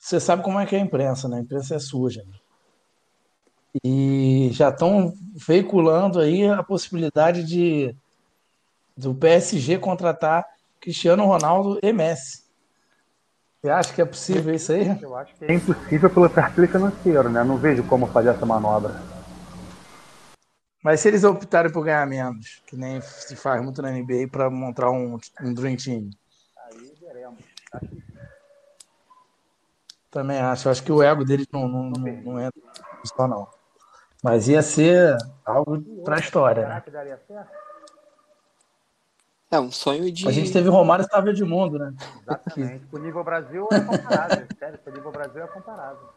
Você sabe como é que é a imprensa, né? A imprensa é suja. E já estão veiculando aí a possibilidade de do PSG contratar Cristiano Ronaldo e Messi. Você acha que é possível isso aí? Eu acho que é impossível pelo perfil financeiro, né? Não vejo como fazer essa manobra. Mas se eles optarem por ganhar menos, que nem se faz muito na NBA para montar um, um Dream Team. Aí veremos. Também acho. Acho que o ego deles não, não, não, não entra só, não. Mas ia ser algo para a história, né? É um sonho de. A gente teve Romário e de mundo, né? Exatamente. O nível Brasil é comparável. Sério, o nível Brasil é comparável.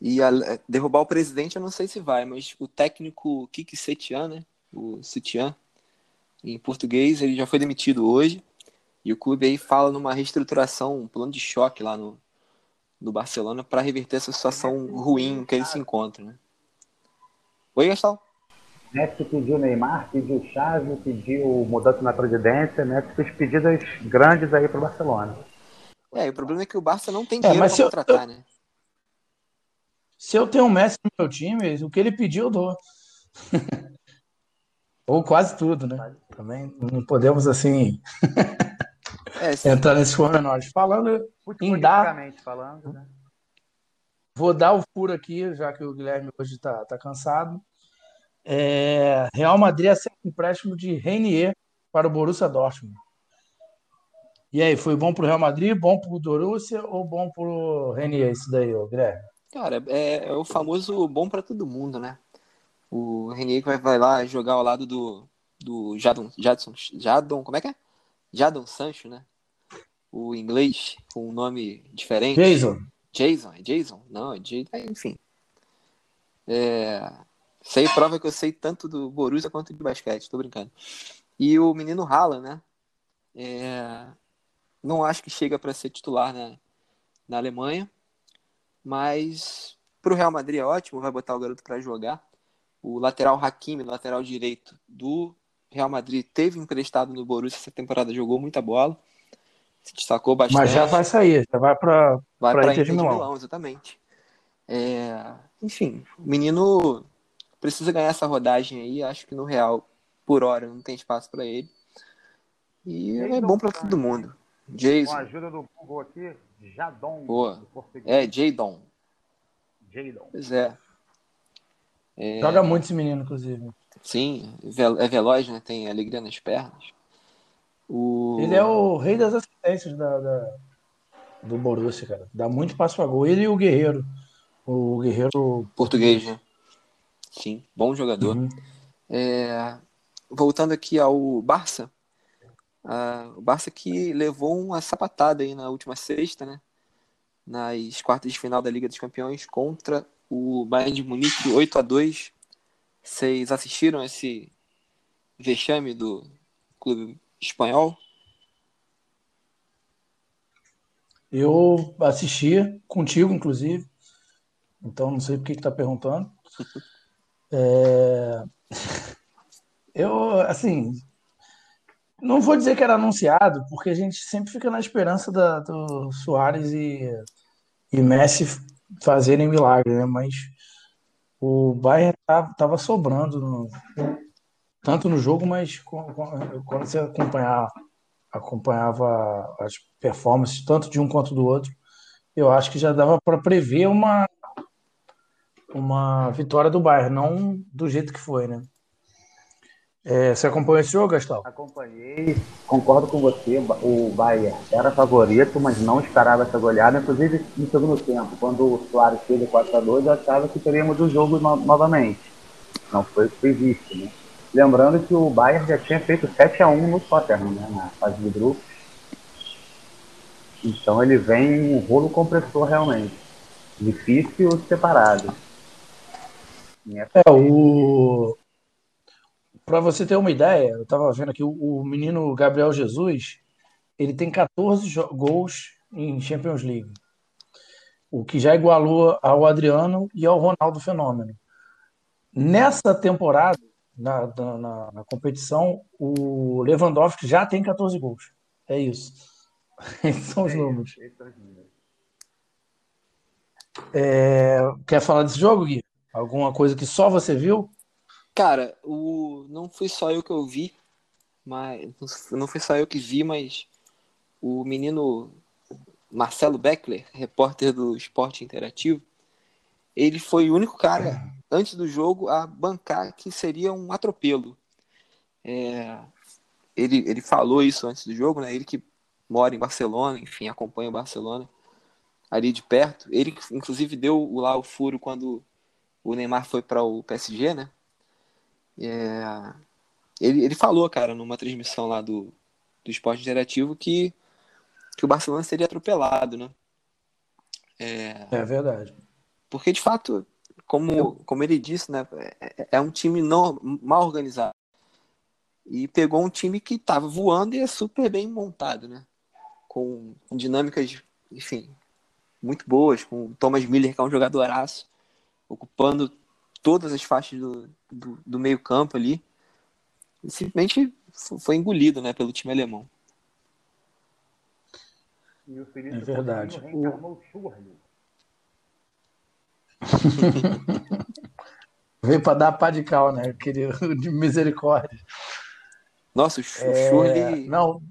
E a, derrubar o presidente eu não sei se vai, mas o técnico Kiki Setian, né? O Setian, em português, ele já foi demitido hoje. E o clube aí fala numa reestruturação, um plano de choque lá no, no Barcelona para reverter essa situação ruim que ele se encontra, né? Oi, Gastão. Messi pediu Neymar, pediu Xavi, pediu mudança na presidência, Messi fez pedidas grandes aí para o Barcelona. É, o problema é que o Barça não tem é, dinheiro é, para contratar, eu, né? Se eu tenho um Messi no meu time, o que ele pediu, eu dou. Ou quase tudo, né? Também não podemos, assim, é, entrar nesses pormenores. Falando em dar... falando, né? Vou dar o furo aqui, já que o Guilherme hoje está tá cansado. É, Real Madrid aceita empréstimo de Reinier para o Borussia Dortmund. E aí, foi bom para o Real Madrid, bom para o Borussia ou bom para o Reinier isso daí, Guilherme? Cara, é, é o famoso bom para todo mundo, né? O Renier vai, vai lá jogar ao lado do, do Jadon, Jadson, Jadon, como é que é? Jadon Sancho, né? O inglês com um nome diferente. Jason. Jason, é Jason? Não, é Jason, é, enfim. É, sei, prova que eu sei tanto do Borussia quanto de basquete, tô brincando. E o menino Rala, né? É, não acho que chega para ser titular na, na Alemanha, mas para o Real Madrid é ótimo, vai botar o garoto para jogar. O lateral Hakimi, lateral direito do Real Madrid, teve emprestado no Borussia essa temporada, jogou muita bola, se destacou bastante. Mas já vai sair, já vai para vai para Inter, Inter de Milão. de Milão, exatamente. É... enfim, o menino precisa ganhar essa rodagem aí, acho que no Real, por hora, não tem espaço para ele. E é bom para todo mundo. Jason. Com a ajuda do Google aqui, Jadon. Boa. É, Jadon. Jadon. Pois é. é. Joga muito esse menino, inclusive. Sim, é veloz, né? Tem alegria nas pernas. O... Ele é o rei das assistências da, da, do Borussia, cara. Dá muito passo a gol. Ele e o Guerreiro. O Guerreiro. Português, né? Sim, bom jogador. Uhum. É... Voltando aqui ao Barça, Uh, o Barça que levou uma sapatada aí na última sexta, né? Nas quartas de final da Liga dos Campeões contra o Bayern de Munique 8 a 2 Vocês assistiram esse vexame do clube espanhol? Eu assisti contigo, inclusive. Então não sei por que está perguntando. É... Eu, assim, não vou dizer que era anunciado, porque a gente sempre fica na esperança da, do Soares e, e Messi fazerem milagre, né? Mas o Bayern estava sobrando, no, tanto no jogo, mas quando você acompanhar, acompanhava as performances, tanto de um quanto do outro, eu acho que já dava para prever uma, uma vitória do Bayern, não do jeito que foi, né? É, você acompanhou esse jogo, Gastão? Acompanhei, concordo com você. O Bayern era favorito, mas não esperava essa goleada. Inclusive, no segundo tempo, quando o Soares fez 4x2, eu achava que teríamos o jogo no novamente. Não foi o que foi visto, né? Lembrando que o Bayern já tinha feito 7x1 no Tottenham, né? Na fase de grupo. Então ele vem um rolo compressor realmente. Difícil separado. É, o, para você ter uma ideia, eu estava vendo aqui, o, o, menino Gabriel Jesus, ele tem 14 gols em Champions League. O que já igualou ao Adriano e ao Ronaldo Fenômeno. Nessa temporada, na, na, na competição, o Lewandowski já tem 14 gols. É isso. Esses são os é números. É, quer falar desse jogo, Gui? Alguma coisa que só você viu? Cara, o... não foi só eu que eu vi, mas não foi só eu que vi, mas o menino Marcelo Beckler, repórter do Esporte Interativo, ele foi o único cara, antes do jogo, a bancar que seria um atropelo. É... Ele, ele falou isso antes do jogo, né? Ele que mora em Barcelona, enfim, acompanha o Barcelona ali de perto. Ele, inclusive, deu lá o furo quando o Neymar foi para o PSG, né? É, ele, ele falou, cara, numa transmissão lá do, do esporte interativo que, que o Barcelona seria atropelado, né? É, é verdade. Porque, de fato, como, como ele disse, né, é, é um time não, mal organizado. E pegou um time que estava voando e é super bem montado, né? Com, com dinâmicas, enfim, muito boas, com o Thomas Miller, que é um jogadoraço, ocupando todas as faixas do, do, do meio campo ali. E simplesmente foi engolido né, pelo time alemão. é verdade. Veio para dar pá de cal, né? Aquele de misericórdia. Nossa, o é... Não.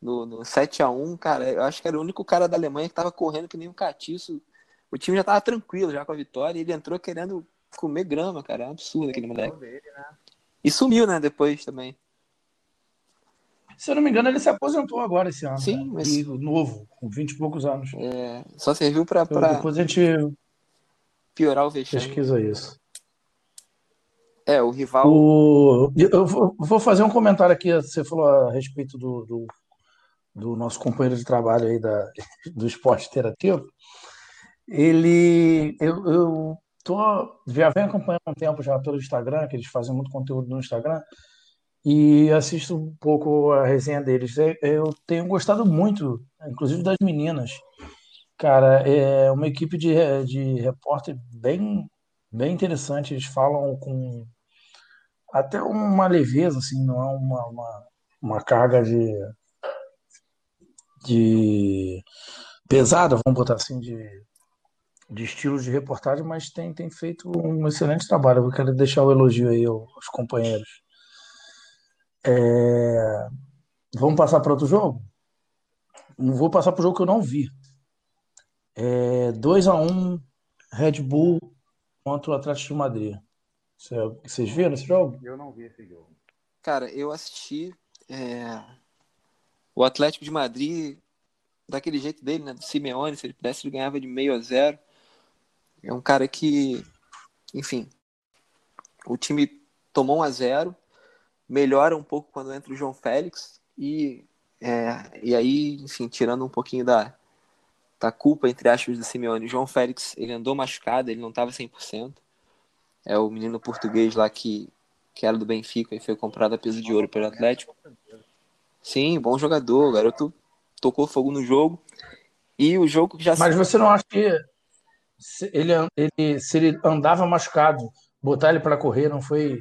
No, no 7x1, cara, eu acho que era o único cara da Alemanha que tava correndo que nem um catiço. O time já tava tranquilo já com a vitória e ele entrou querendo comer grama, cara. É um absurdo aquele moleque. Dele, né? E sumiu, né, depois também. Se eu não me engano, ele se aposentou agora esse ano. Sim, né? mas. E novo, com 20 e poucos anos. É, só serviu pra, então, pra. Depois a gente. Piorar o vexame. Pesquisa isso. É, o rival. O... Eu vou fazer um comentário aqui. Você falou a respeito do, do, do nosso companheiro de trabalho aí da, do esporte interativo. Ele. Eu, eu tô, já venho acompanhando um tempo já pelo Instagram, que eles fazem muito conteúdo no Instagram, e assisto um pouco a resenha deles. É, eu tenho gostado muito, inclusive das meninas. Cara, é uma equipe de, de repórter bem, bem interessante. Eles falam com até uma leveza, assim, não é uma, uma, uma carga de, de pesada, vamos botar assim, de de estilos de reportagem, mas tem, tem feito um excelente trabalho. Eu quero deixar o elogio aí aos companheiros. É... Vamos passar para outro jogo? Não vou passar para o jogo que eu não vi. É 2 a 1 Red Bull contra o Atlético de Madrid. Vocês viram esse jogo? Eu não vi esse jogo. Cara, eu assisti é... o Atlético de Madrid daquele jeito dele, né? Do Simeone, se ele pudesse, ele ganhava de meio a zero. É um cara que, enfim, o time tomou um a zero, melhora um pouco quando entra o João Félix e, é, e aí, enfim, tirando um pouquinho da, da culpa, entre aspas, do Simeone, o João Félix, ele andou machucado, ele não estava 100%. É o menino português lá que, que era do Benfica e foi comprado a peso de ouro pelo Atlético. Sim, bom jogador, o garoto tocou fogo no jogo. E o jogo que já Mas você não acha que se ele, ele, se ele andava machucado, botar ele para correr não foi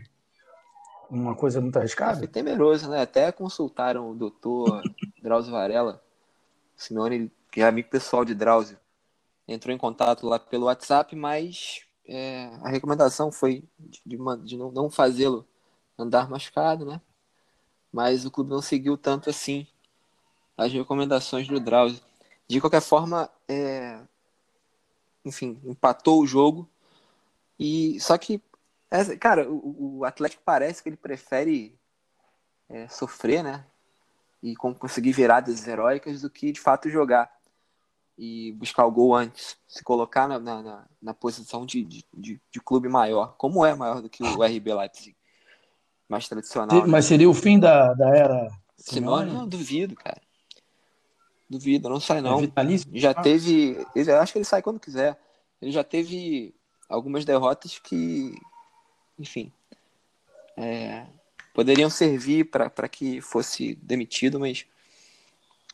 uma coisa muito arriscada? Foi temeroso, né? Até consultaram o doutor Drauzio Varela, Simeone, que é amigo pessoal de Drauzio, entrou em contato lá pelo WhatsApp, mas é, a recomendação foi de, de, de não, não fazê-lo andar machucado, né? Mas o clube não seguiu tanto assim as recomendações do Drauzio. De qualquer forma, é, enfim, empatou o jogo. E só que, é, cara, o, o, Atlético parece que ele prefere é, sofrer, né? E conseguir viradas heróicas do que de fato jogar e buscar o gol antes, se colocar na, na, na posição de, de, de, clube maior, como é maior do que o RB Leipzig, mais tradicional. Né? Mas seria o fim da, da era Simeone? Não, duvido, cara. Duvido, não sai não. É já ah. teve, eu acho que ele sai quando quiser. Ele já teve algumas derrotas que, enfim, é, poderiam servir para que fosse demitido, mas,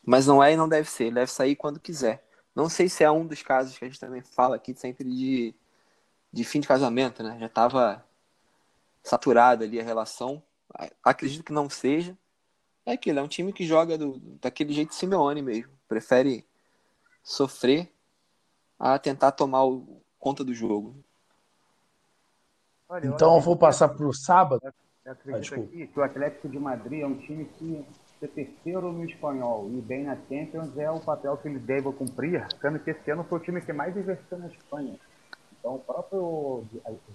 mas não é e não deve ser. Ele deve sair quando quiser. Não sei se é um dos casos que a gente também fala aqui sempre de, de fim de casamento, né? Já estava saturada ali a relação. Acredito que não seja. É aquilo, é um time que joga do, daquele jeito Simeone mesmo. Prefere sofrer a tentar tomar o, conta do jogo. Olha, então eu vou passar para o sábado. Eu acredito ah, aqui que o Atlético de Madrid é um time que ser terceiro no espanhol e bem na Champions é o papel que ele deve cumprir, sendo que esse ano foi o time que mais investiu na Espanha. Então, o próprio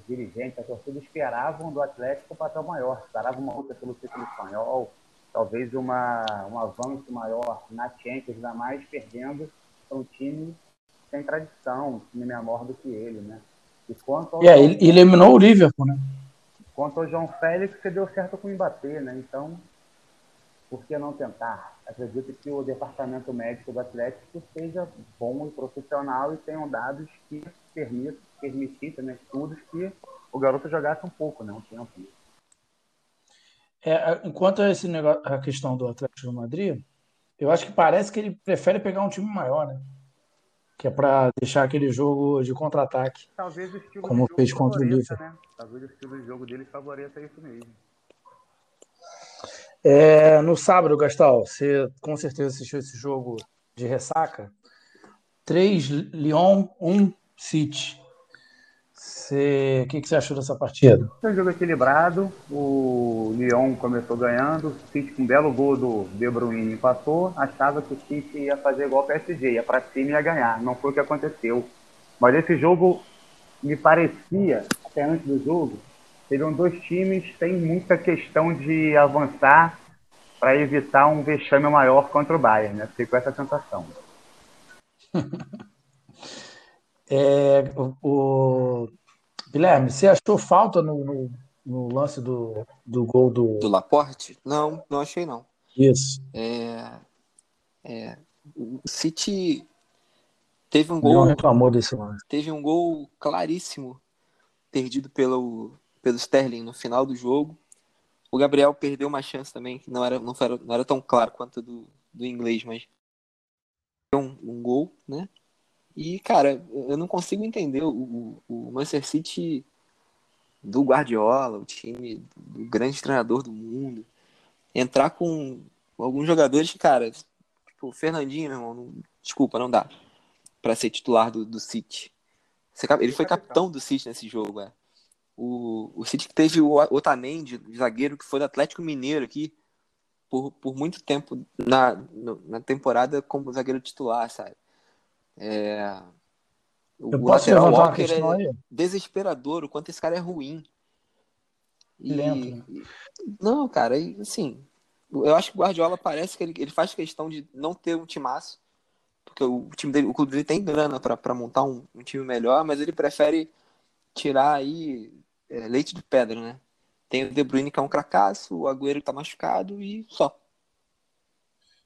dirigente, a torcida esperavam do Atlético um papel maior, esperavam uma luta pelo título espanhol, talvez uma, um avanço maior na Champions, ainda mais perdendo para um time sem tradição, um time menor do que ele, né? E quanto ao... ele eliminou o Liverpool, né? Quanto ao João Félix, você deu certo com o Mbappé, né? Então, por que não tentar? Acredito que o departamento médico do Atlético seja bom e profissional e tenham dados que permitam, permitissem, né, estudos que o garoto jogasse um pouco, né, um tempo. É, enquanto esse negócio, a questão do Atlético de Madrid, eu acho que parece que ele prefere pegar um time maior, né? Que é para deixar aquele jogo de contra-ataque. Como fez contra o Liverpool. Né? Talvez o estilo de jogo dele favoreça isso mesmo. É, no sábado, Gastal, você com certeza assistiu esse jogo de ressaca. 3 Lyon, 1 City. O que, que você achou dessa partida? Foi um jogo equilibrado. O Lyon começou ganhando. O City, com um belo gol do De Bruyne, empatou. Achava que o City ia fazer igual o PSG, ia para cima e ia ganhar. Não foi o que aconteceu. Mas esse jogo me parecia, até antes do jogo, seriam dois times tem muita questão de avançar para evitar um vexame maior contra o Bayern, né? Fiquei com essa sensação. é, o, o, Guilherme, você achou falta no, no, no, lance do, do gol do... Do Laporte? Não, não achei não. Isso. É, é, o City teve um gol... Não reclamou desse lance. Teve um gol claríssimo perdido pelo, pelo Sterling no final do jogo. O Gabriel perdeu uma chance também, que não era, não era, não era tão claro quanto do, do inglês, mas um, um gol, né? E, cara, eu não consigo entender o, o Manchester City do Guardiola, o time do grande treinador do mundo, entrar com alguns jogadores que, cara, tipo, o Fernandinho, meu irmão, não, desculpa, não dá para ser titular do, do City. Ele foi capitão do City nesse jogo, é. O, o City teve o Otamendi, zagueiro, que foi do Atlético Mineiro aqui, por, por muito tempo na, na temporada como zagueiro titular, sabe? É, o Eu lateral Walker é desesperador, o quanto esse cara é ruim. E, Lento. Né? Não, cara, assim, eu acho que o Guardiola parece que ele, ele faz questão de não ter um timaço, porque o time dele, o clube dele tem grana para montar um, um, time melhor, mas ele prefere tirar aí é, leite de pedra, né? Tem o De Bruyne que é um cracaço, o Agüero que tá machucado e só.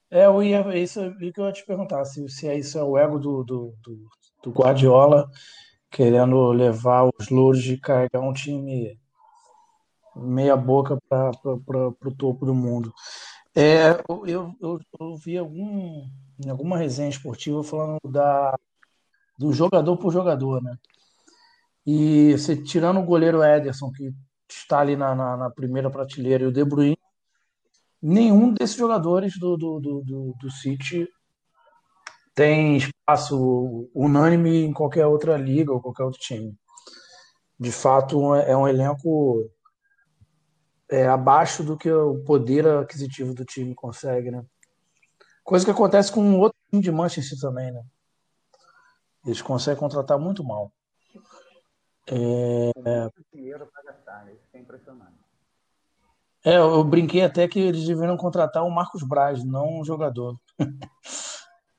É, eu ia, isso que eu ia te perguntar, se, se é isso é o ego do, do, do, do Guardiola querendo levar os louros de carregar um time meia boca para o topo do mundo. É, eu, eu, eu vi algum, em alguma resenha esportiva falando da, do jogador por jogador, né? E você tirando o goleiro Ederson, que está ali na, na, na primeira prateleira, e o De Bruyne, nenhum desses jogadores do, do, do, do, City tem espaço unânime em qualquer outra liga ou qualquer outro time. De fato, é um elenco é, abaixo do que o poder aquisitivo do time consegue, né? Coisa que acontece com outro time de Manchester também, né? Eles conseguem contratar muito mal. É... dinheiro para gastar, isso é impressionante. É, eu brinquei até que eles deveriam contratar o Marcos Braz, não um jogador.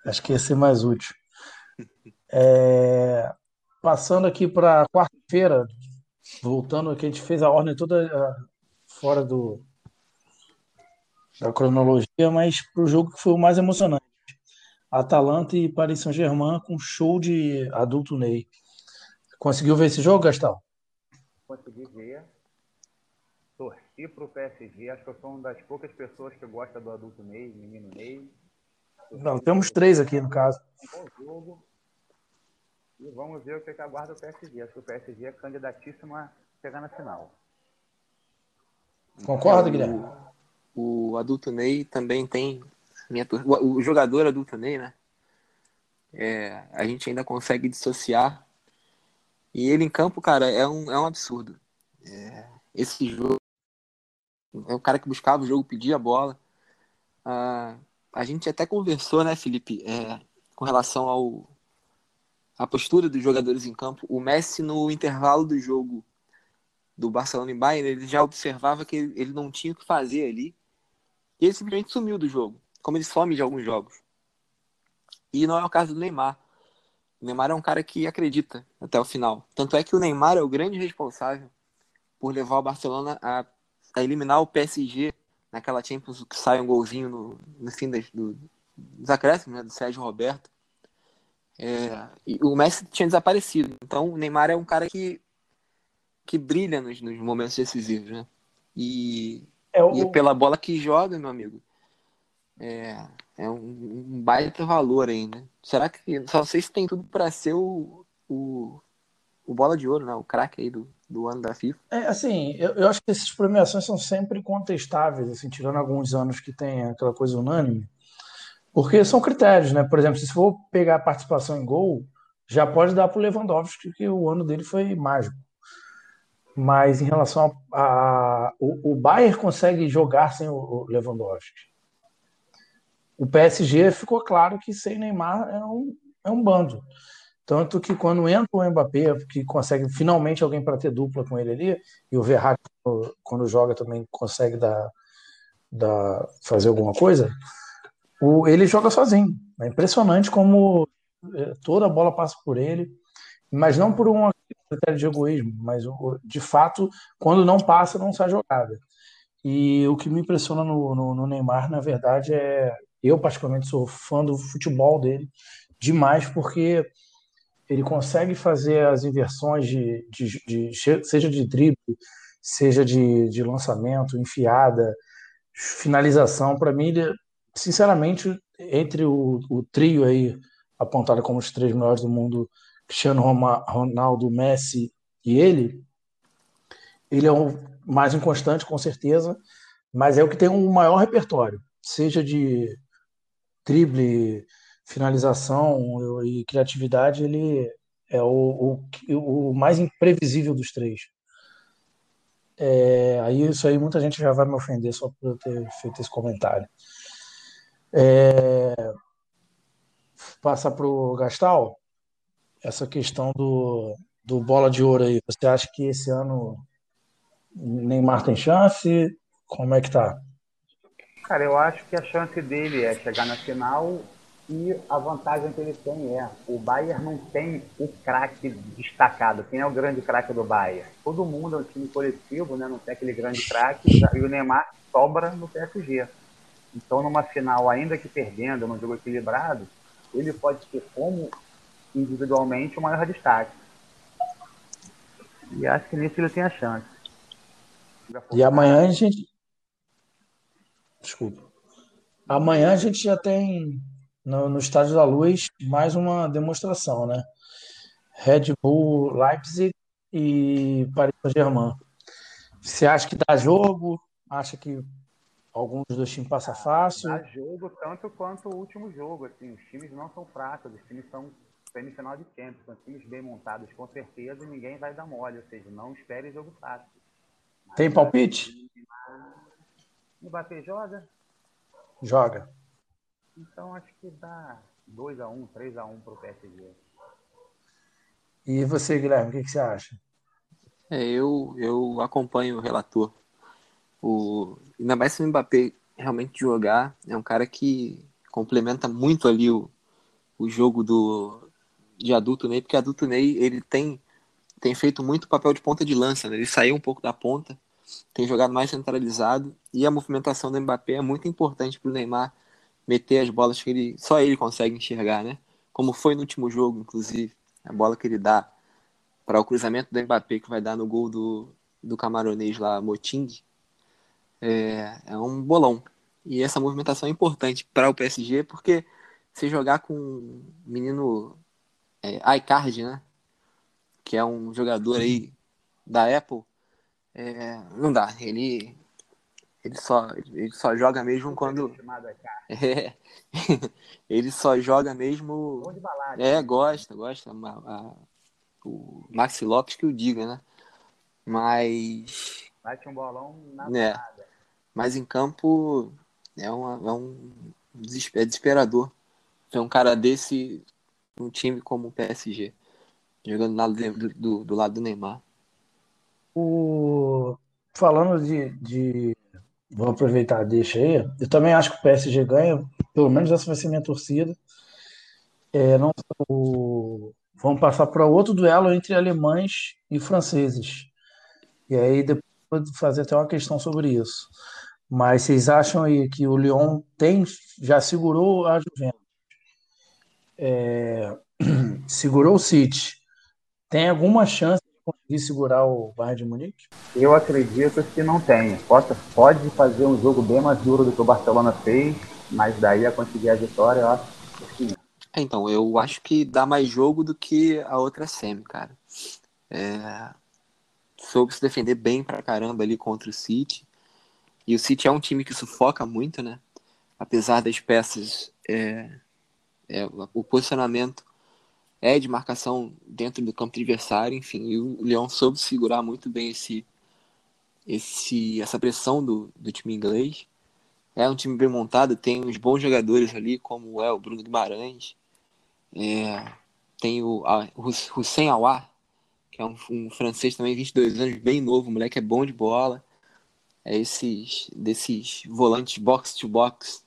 Acho que ia ser mais útil. É... Passando aqui para quarta-feira, voltando que a gente fez a ordem toda ah, fora do da cronologia, mas para o jogo que foi o mais emocionante. Atalanta e Paris Saint-Germain com show de adulto Ney. Conseguiu ver esse jogo, Gastão? Consegui ver. Torci para o PSG. Acho que eu sou uma das poucas pessoas que gosta do adulto Ney, menino Ney. Não, temos três aqui no caso. Jogo. E vamos ver o que, que aguarda o PSG. Acho que o PSG é candidatíssimo a chegar na final. Concorda, Guilherme? O, o adulto Ney também tem. Minha, o, o jogador adulto Ney, né? É, a gente ainda consegue dissociar e ele em campo, cara, é um, é um absurdo. É, esse jogo. É o cara que buscava o jogo, pedia a bola. Ah, a gente até conversou, né, Felipe, é, com relação ao a postura dos jogadores em campo. O Messi, no intervalo do jogo do Barcelona e Bayern, ele já observava que ele, ele não tinha o que fazer ali. E ele simplesmente sumiu do jogo, como ele some de alguns jogos. E não é o caso do Neymar. O Neymar é um cara que acredita até o final. Tanto é que o Neymar é o grande responsável por levar o Barcelona a, a eliminar o PSG naquela Champions que sai um golzinho no, no fim das, do, dos acréscimos, né, do Sérgio Roberto. É, e o Messi tinha desaparecido. Então o Neymar é um cara que, que brilha nos, nos momentos decisivos. Né? E, é o... e pela bola que joga, meu amigo. É, é um, um baita valor aí, né? Será que. Só sei se tem tudo para ser o, o, o bola de ouro, né? O craque aí do, do ano da FIFA. É, assim, eu, eu acho que essas premiações são sempre contestáveis, assim, tirando alguns anos que tem aquela coisa unânime. Porque são critérios, né? Por exemplo, se for pegar a participação em gol, já pode dar para o Lewandowski, que o ano dele foi mágico. Mas em relação a. a o, o Bayern consegue jogar sem o, Lewandowski o PSG ficou claro que sem Neymar é um, é um bando. Tanto que quando entra o Mbappé, que consegue finalmente alguém para ter dupla com ele ali, e o Verratti, quando joga, também consegue dar, dar, fazer alguma coisa, o, ele joga sozinho. É impressionante como é, toda a bola passa por ele, mas não por um critério de egoísmo, mas de fato, quando não passa, não sai jogada. E o que me impressiona no, no, no Neymar, na verdade, é eu, particularmente, sou fã do futebol dele demais, porque ele consegue fazer as inversões de, de, de seja de drible, seja de, de lançamento, enfiada, finalização. Para mim, ele, sinceramente, entre o, o, trio aí apontado como os três melhores do mundo, Cristiano Ronaldo, Messi e ele, ele é o mais inconstante, com certeza, mas é o que tem um maior repertório, seja de drible, finalização e criatividade, ele é o, o, o mais imprevisível dos três. É, aí isso aí muita gente já vai me ofender só por eu ter feito esse comentário. É, passar para o Gastal, essa questão do, do bola de ouro aí. Você acha que esse ano Neymar tem chance? Como é que tá? Cara, eu acho que a chance dele é chegar na final e a vantagem que ele tem é o Bayern não tem o craque destacado. Quem é o grande craque do Bayern? Todo mundo é um time coletivo, né? Não tem aquele grande craque e o Neymar sobra no PSG. Então, numa final, ainda que perdendo, num jogo equilibrado, ele pode ter como individualmente o maior destaque. E acho que nisso ele tem a chance. E amanhã a gente Desculpa. Amanhã a gente já tem no, no Estádio da Luz mais uma demonstração, né? Red Bull Leipzig e Paris Saint-Germain. Você acha que dá jogo? Acha que algum dos dois times passa fácil? Dá jogo tanto quanto o último jogo. Assim, os times não são fracos, os times são semifinal de Champions, são times bem montados com certeza e ninguém vai dar mole, ou seja, não espere jogo fácil. Mas Tem palpite? O Mbappé joga? Joga. Então acho que dá 2x1, 3x1 para o PSG. E você, Guilherme, o que, que você acha? É, eu, eu acompanho o relator. O, ainda mais se o Mbappé realmente jogar, é um cara que complementa muito ali o, o jogo do, de adulto Ney, porque adulto Ney ele tem, tem feito muito papel de ponta de lança, né? ele saiu um pouco da ponta, tem jogado mais centralizado e a movimentação do Mbappé é muito importante para o Neymar meter as bolas que ele só ele consegue enxergar, né? Como foi no último jogo, inclusive, a bola que ele dá para o cruzamento do Mbappé que vai dar no gol do, do camaronês lá, Moting, é, é um bolão. E essa movimentação é importante para o PSG porque se jogar com um menino é, iCard, né? Que é um jogador aí da Apple, é, não dá. Ele ele só, ele só joga mesmo quando. É, ele só joga mesmo. É, gosta, gosta. O Maxi Lopes que o diga, né? Mas. Bate um bolão na é, Mas em campo é, uma, é um é desesperador ver um cara desse um time como o PSG jogando do lado do, do, do lado do Neymar. O... Falando de, de Vou aproveitar, deixa aí. Eu também acho que o PSG ganha, pelo menos essa vai ser minha torcida. É, não, o... Vamos passar para outro duelo entre alemães e franceses. E aí depois vou fazer até uma questão sobre isso. Mas vocês acham aí que o Lyon tem, já segurou a Juventus? É, segurou o City. Tem alguma chance conseguir segurar o Bayern de Munique? Eu acredito que não tem. Pode, pode fazer um jogo bem mais duro do que o Barcelona fez, mas daí a conseguir a vitória, eu acho que é, Então, eu acho que dá mais jogo do que a outra semi, cara. É... Soube se defender bem pra caramba ali contra o City. E o City é um time que sufoca muito, né? Apesar das peças, é... É... o posicionamento é de marcação dentro do campo adversário, enfim, e o Leão soube segurar muito bem esse, esse essa pressão do, do time inglês. É um time bem montado, tem uns bons jogadores ali, como é o Bruno Guimarães, é, tem o, a, Hussein que é um, um, francês também, 22 anos, bem novo, o moleque é bom de bola. É esses desses volantes box to box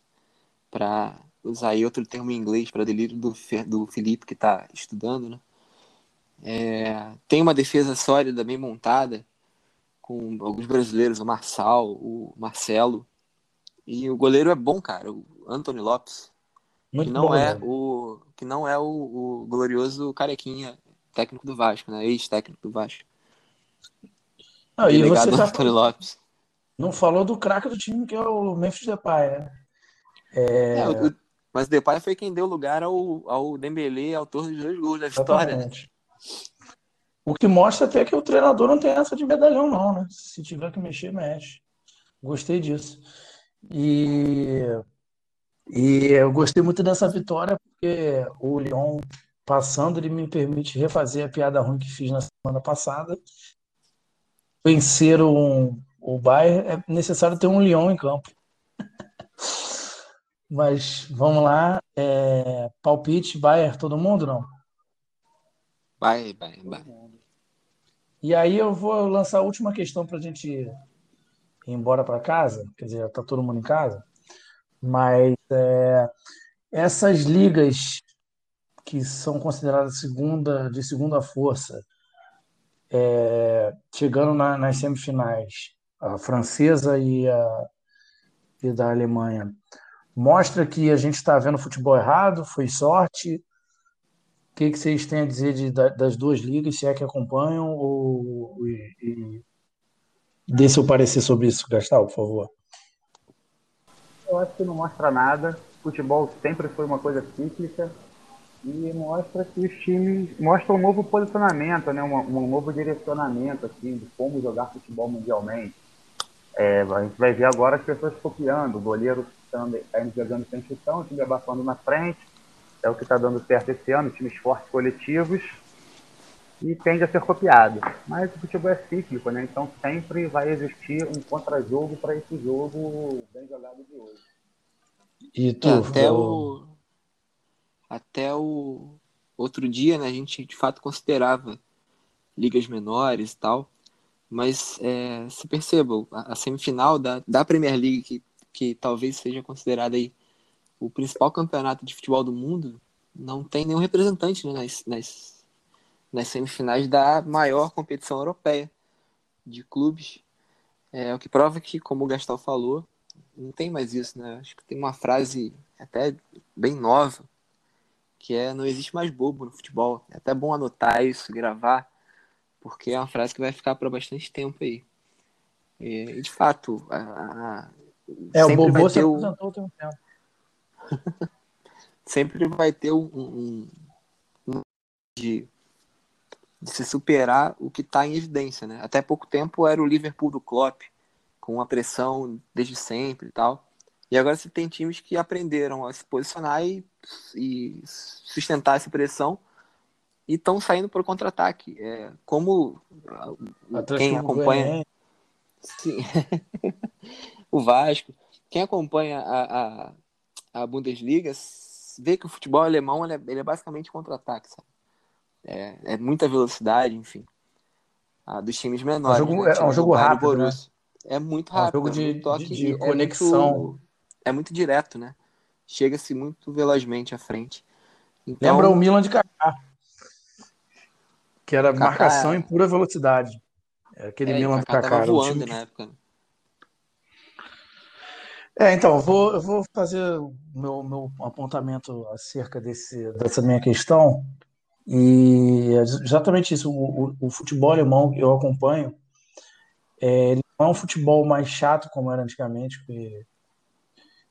para usar aí outro termo em inglês para delírio do, do Felipe que está estudando, né? É, tem uma defesa sólida, bem montada, com alguns brasileiros, o Marçal, o Marcelo. E o goleiro é bom, cara, o Anthony Lopes. Muito que não bom, é o que não é o, o, glorioso carequinha técnico do Vasco, né? Ex-técnico do Vasco. Não, e você tá... Anthony Lopes. Não falou do craque do time que é o Memphis Depay, né? É... É, o, mas o Depay foi quem deu lugar ao, ao Dembélé, autor dos dois gols da vitória. Né? O que mostra até que o treinador não tem essa de medalhão, não, né? Se tiver que mexer, mexe. Gostei disso. E, e eu gostei muito dessa vitória porque o Lyon passando, ele me permite refazer a piada ruim que fiz na semana passada. Vencer um, o Bayern é necessário ter um Lyon em campo. Mas vamos lá. É, palpite, Bayern, todo mundo não? Vai, vai, vai. E aí eu vou lançar a última questão para a gente ir embora para casa. Quer dizer, está todo mundo em casa. Mas é, essas ligas que são consideradas segunda, de segunda força, é, chegando na, nas semifinais, a francesa e a e da Alemanha, mostra que a gente está vendo futebol errado, foi sorte. O que, que vocês têm a dizer de, das duas ligas, se é que acompanham, ou e, e dê seu parecer sobre isso, Gastal, por favor. Eu acho que não mostra nada. Futebol sempre foi uma coisa cíclica e mostra que os times mostra um novo posicionamento, né? um, um novo direcionamento assim, de como jogar futebol mundialmente. É, a gente vai ver agora as pessoas copiando, o goleiro está indo jogando sem chutão, o time abafando na frente, é o que está dando certo esse ano, times fortes coletivos, e tende a ser copiado. Mas o futebol é cíclico, né? Então sempre vai existir um contra-jogo para esse jogo bem jogado de hoje. E tu, é, até o até o outro dia, né, a gente de fato considerava ligas menores e tal, mas é, se perceba, a, a, semifinal da, da Premier League, que, que talvez seja considerada aí o principal campeonato de futebol do mundo, não tem nenhum representante né, nas, nas, nas semifinais da maior competição europeia de clubes. É o que prova que, como o Gastal falou, não tem mais isso, né? Acho que tem uma frase até bem nova, que é não existe mais bobo no futebol. É até bom anotar isso, gravar, porque é uma frase que vai ficar para bastante tempo aí. E, de fato, a, a, é, o Bobo se o... apresentou tem um tempo. sempre vai ter um, um, um de, de, se superar o que está em evidência, né? Até pouco tempo era o Liverpool do Klopp, com a pressão desde sempre e tal. E agora você tem times que aprenderam a se posicionar e, e sustentar essa pressão e estão saindo para o contra-ataque. É, como quem acompanha. Sim. o Vasco. Quem acompanha a, a, a, Bundesliga vê que o futebol alemão ele é, ele é basicamente contra-ataque, É, é, muita velocidade, enfim. A dos times menores. É um jogo, né? é um jogo rápido. Né? É muito rápido. É um jogo de, um toque, de, de conexão. É muito, é muito direto, né? Chega-se muito velozmente à frente. Então, Lembra o Milan de Kaká. Que era Kaká, marcação em pura velocidade. É aquele é, Milan do Kaká. Tava voando time... na época. Né? É, então, vou, eu vou fazer meu, meu apontamento acerca desse, dessa minha questão. E é exatamente isso. O, o, o futebol alemão que eu acompanho, é, ele não é um futebol mais chato como era antigamente, que,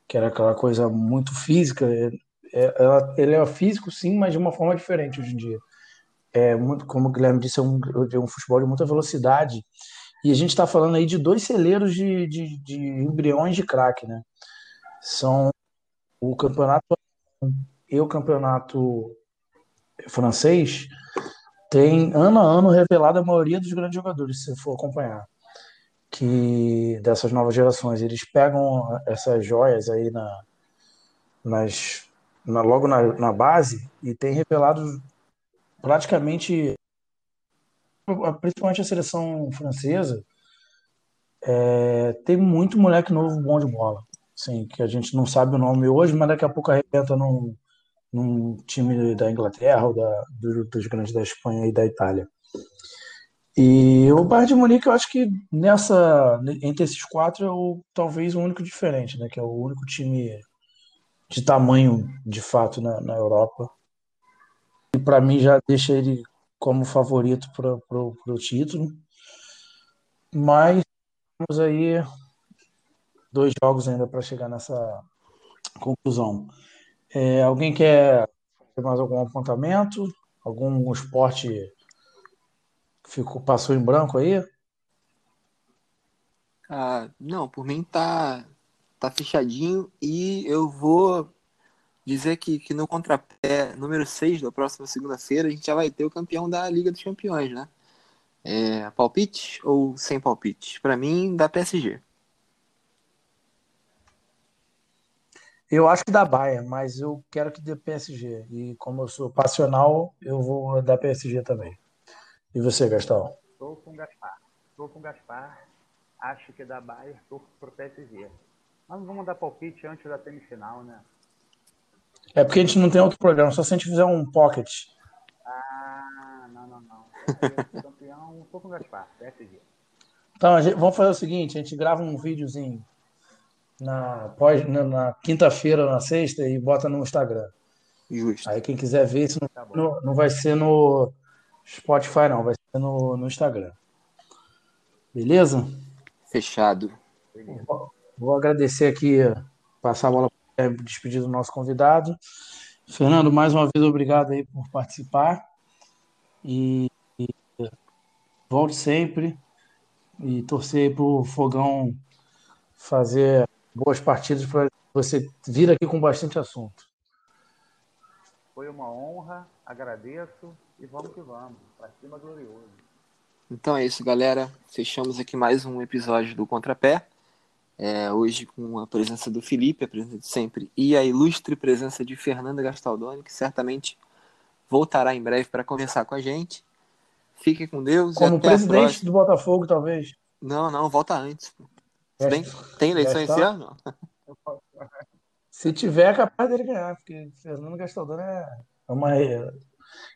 que era aquela coisa muito física. É, é, ele é físico, sim, mas de uma forma diferente hoje em dia. É muito, como o Guilherme disse, é um, é um futebol de muita velocidade. E a gente está falando aí de dois celeiros de, de, de embriões de craque, né? São o campeonato e o campeonato francês tem ano a ano revelado a maioria dos grandes jogadores, se for acompanhar, que dessas novas gerações eles pegam essas joias aí na, nas, na, logo na, na base e tem revelado praticamente principalmente a seleção francesa é, tem muito moleque novo bom de bola assim, que a gente não sabe o nome hoje, mas daqui a pouco arrebenta num, num time da Inglaterra ou da, dos grandes da Espanha e da Itália. E o Bayern de Munique, eu acho que nessa entre esses quatro é o, talvez o único diferente, né? Que é o único time de tamanho de fato na, na Europa. E para mim já deixa ele como favorito para o título. Mas temos aí dois jogos ainda para chegar nessa conclusão. É, alguém quer fazer mais algum apontamento? Algum esporte que ficou, passou em branco aí? Ah, não, por mim tá, tá fechadinho e eu vou dizer que, que no contrapé número 6 da próxima segunda-feira a gente já vai ter o campeão da Liga dos Campeões, né? É, palpite ou sem palpite? Para mim, da PSG. Eu acho que dá Bayern, mas eu quero que dê PSG. E como eu sou passional, eu vou dar PSG também. E você, Gastão? Estou com o Gaspar. Estou com o Gaspar. Acho que dá Bayern, estou pro PSG. Mas não vamos dar palpite antes da semifinal, né? É porque a gente não tem outro programa, só se a gente fizer um pocket. Ah, não, não, não. campeão, estou com o Gaspar, PSG. Então, gente, vamos fazer o seguinte, a gente grava um videozinho na, pós, na, na quinta-feira ou na sexta e bota no Instagram. Justo. Aí quem quiser ver, isso não, tá não, não vai ser no Spotify, não, vai ser no, no Instagram. Beleza? Fechado. Vou, vou agradecer aqui, passar a bola para despedir do nosso convidado. Fernando, mais uma vez, obrigado aí por participar. E, e volte sempre e torcer para o Fogão fazer boas partidas para você vir aqui com bastante assunto. Foi uma honra, agradeço e vamos que vamos. Para cima glorioso. Então é isso, galera. Fechamos aqui mais um episódio do Contrapé. É, hoje com a presença do Felipe, a presença de sempre, e a ilustre presença de Fernanda Gastaldoni, que certamente voltará em breve para conversar com a gente. Fique com Deus. Como presidente do Botafogo, talvez. Não, não, volta antes. Bem, tem eleição esse ano? Se tiver, é capaz dele ganhar, porque Fernando Gastaldoni é uma.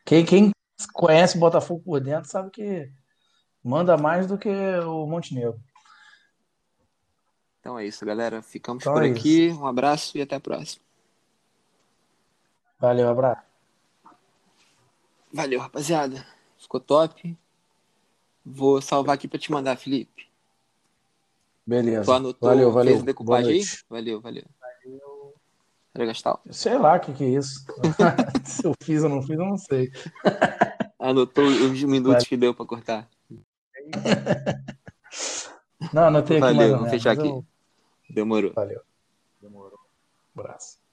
Quem, quem conhece o Botafogo por dentro sabe que manda mais do que o Montenegro. Então é isso, galera. Ficamos então por é aqui. Isso. Um abraço e até a próxima. Valeu, abraço. Valeu, rapaziada. Ficou top. Vou salvar aqui para te mandar, Felipe. Beleza. Tu anotou, valeu, valeu. Fez aí? Valeu, valeu. Valeu. Valeu, Gastal. Sei lá o que, que é isso. Se eu fiz ou não fiz, eu não sei. Anotou os minutos valeu. que deu para cortar. Não, anotei aqui. Valeu, vamos fechar aqui. Eu... Demorou. Valeu. Demorou. Um abraço.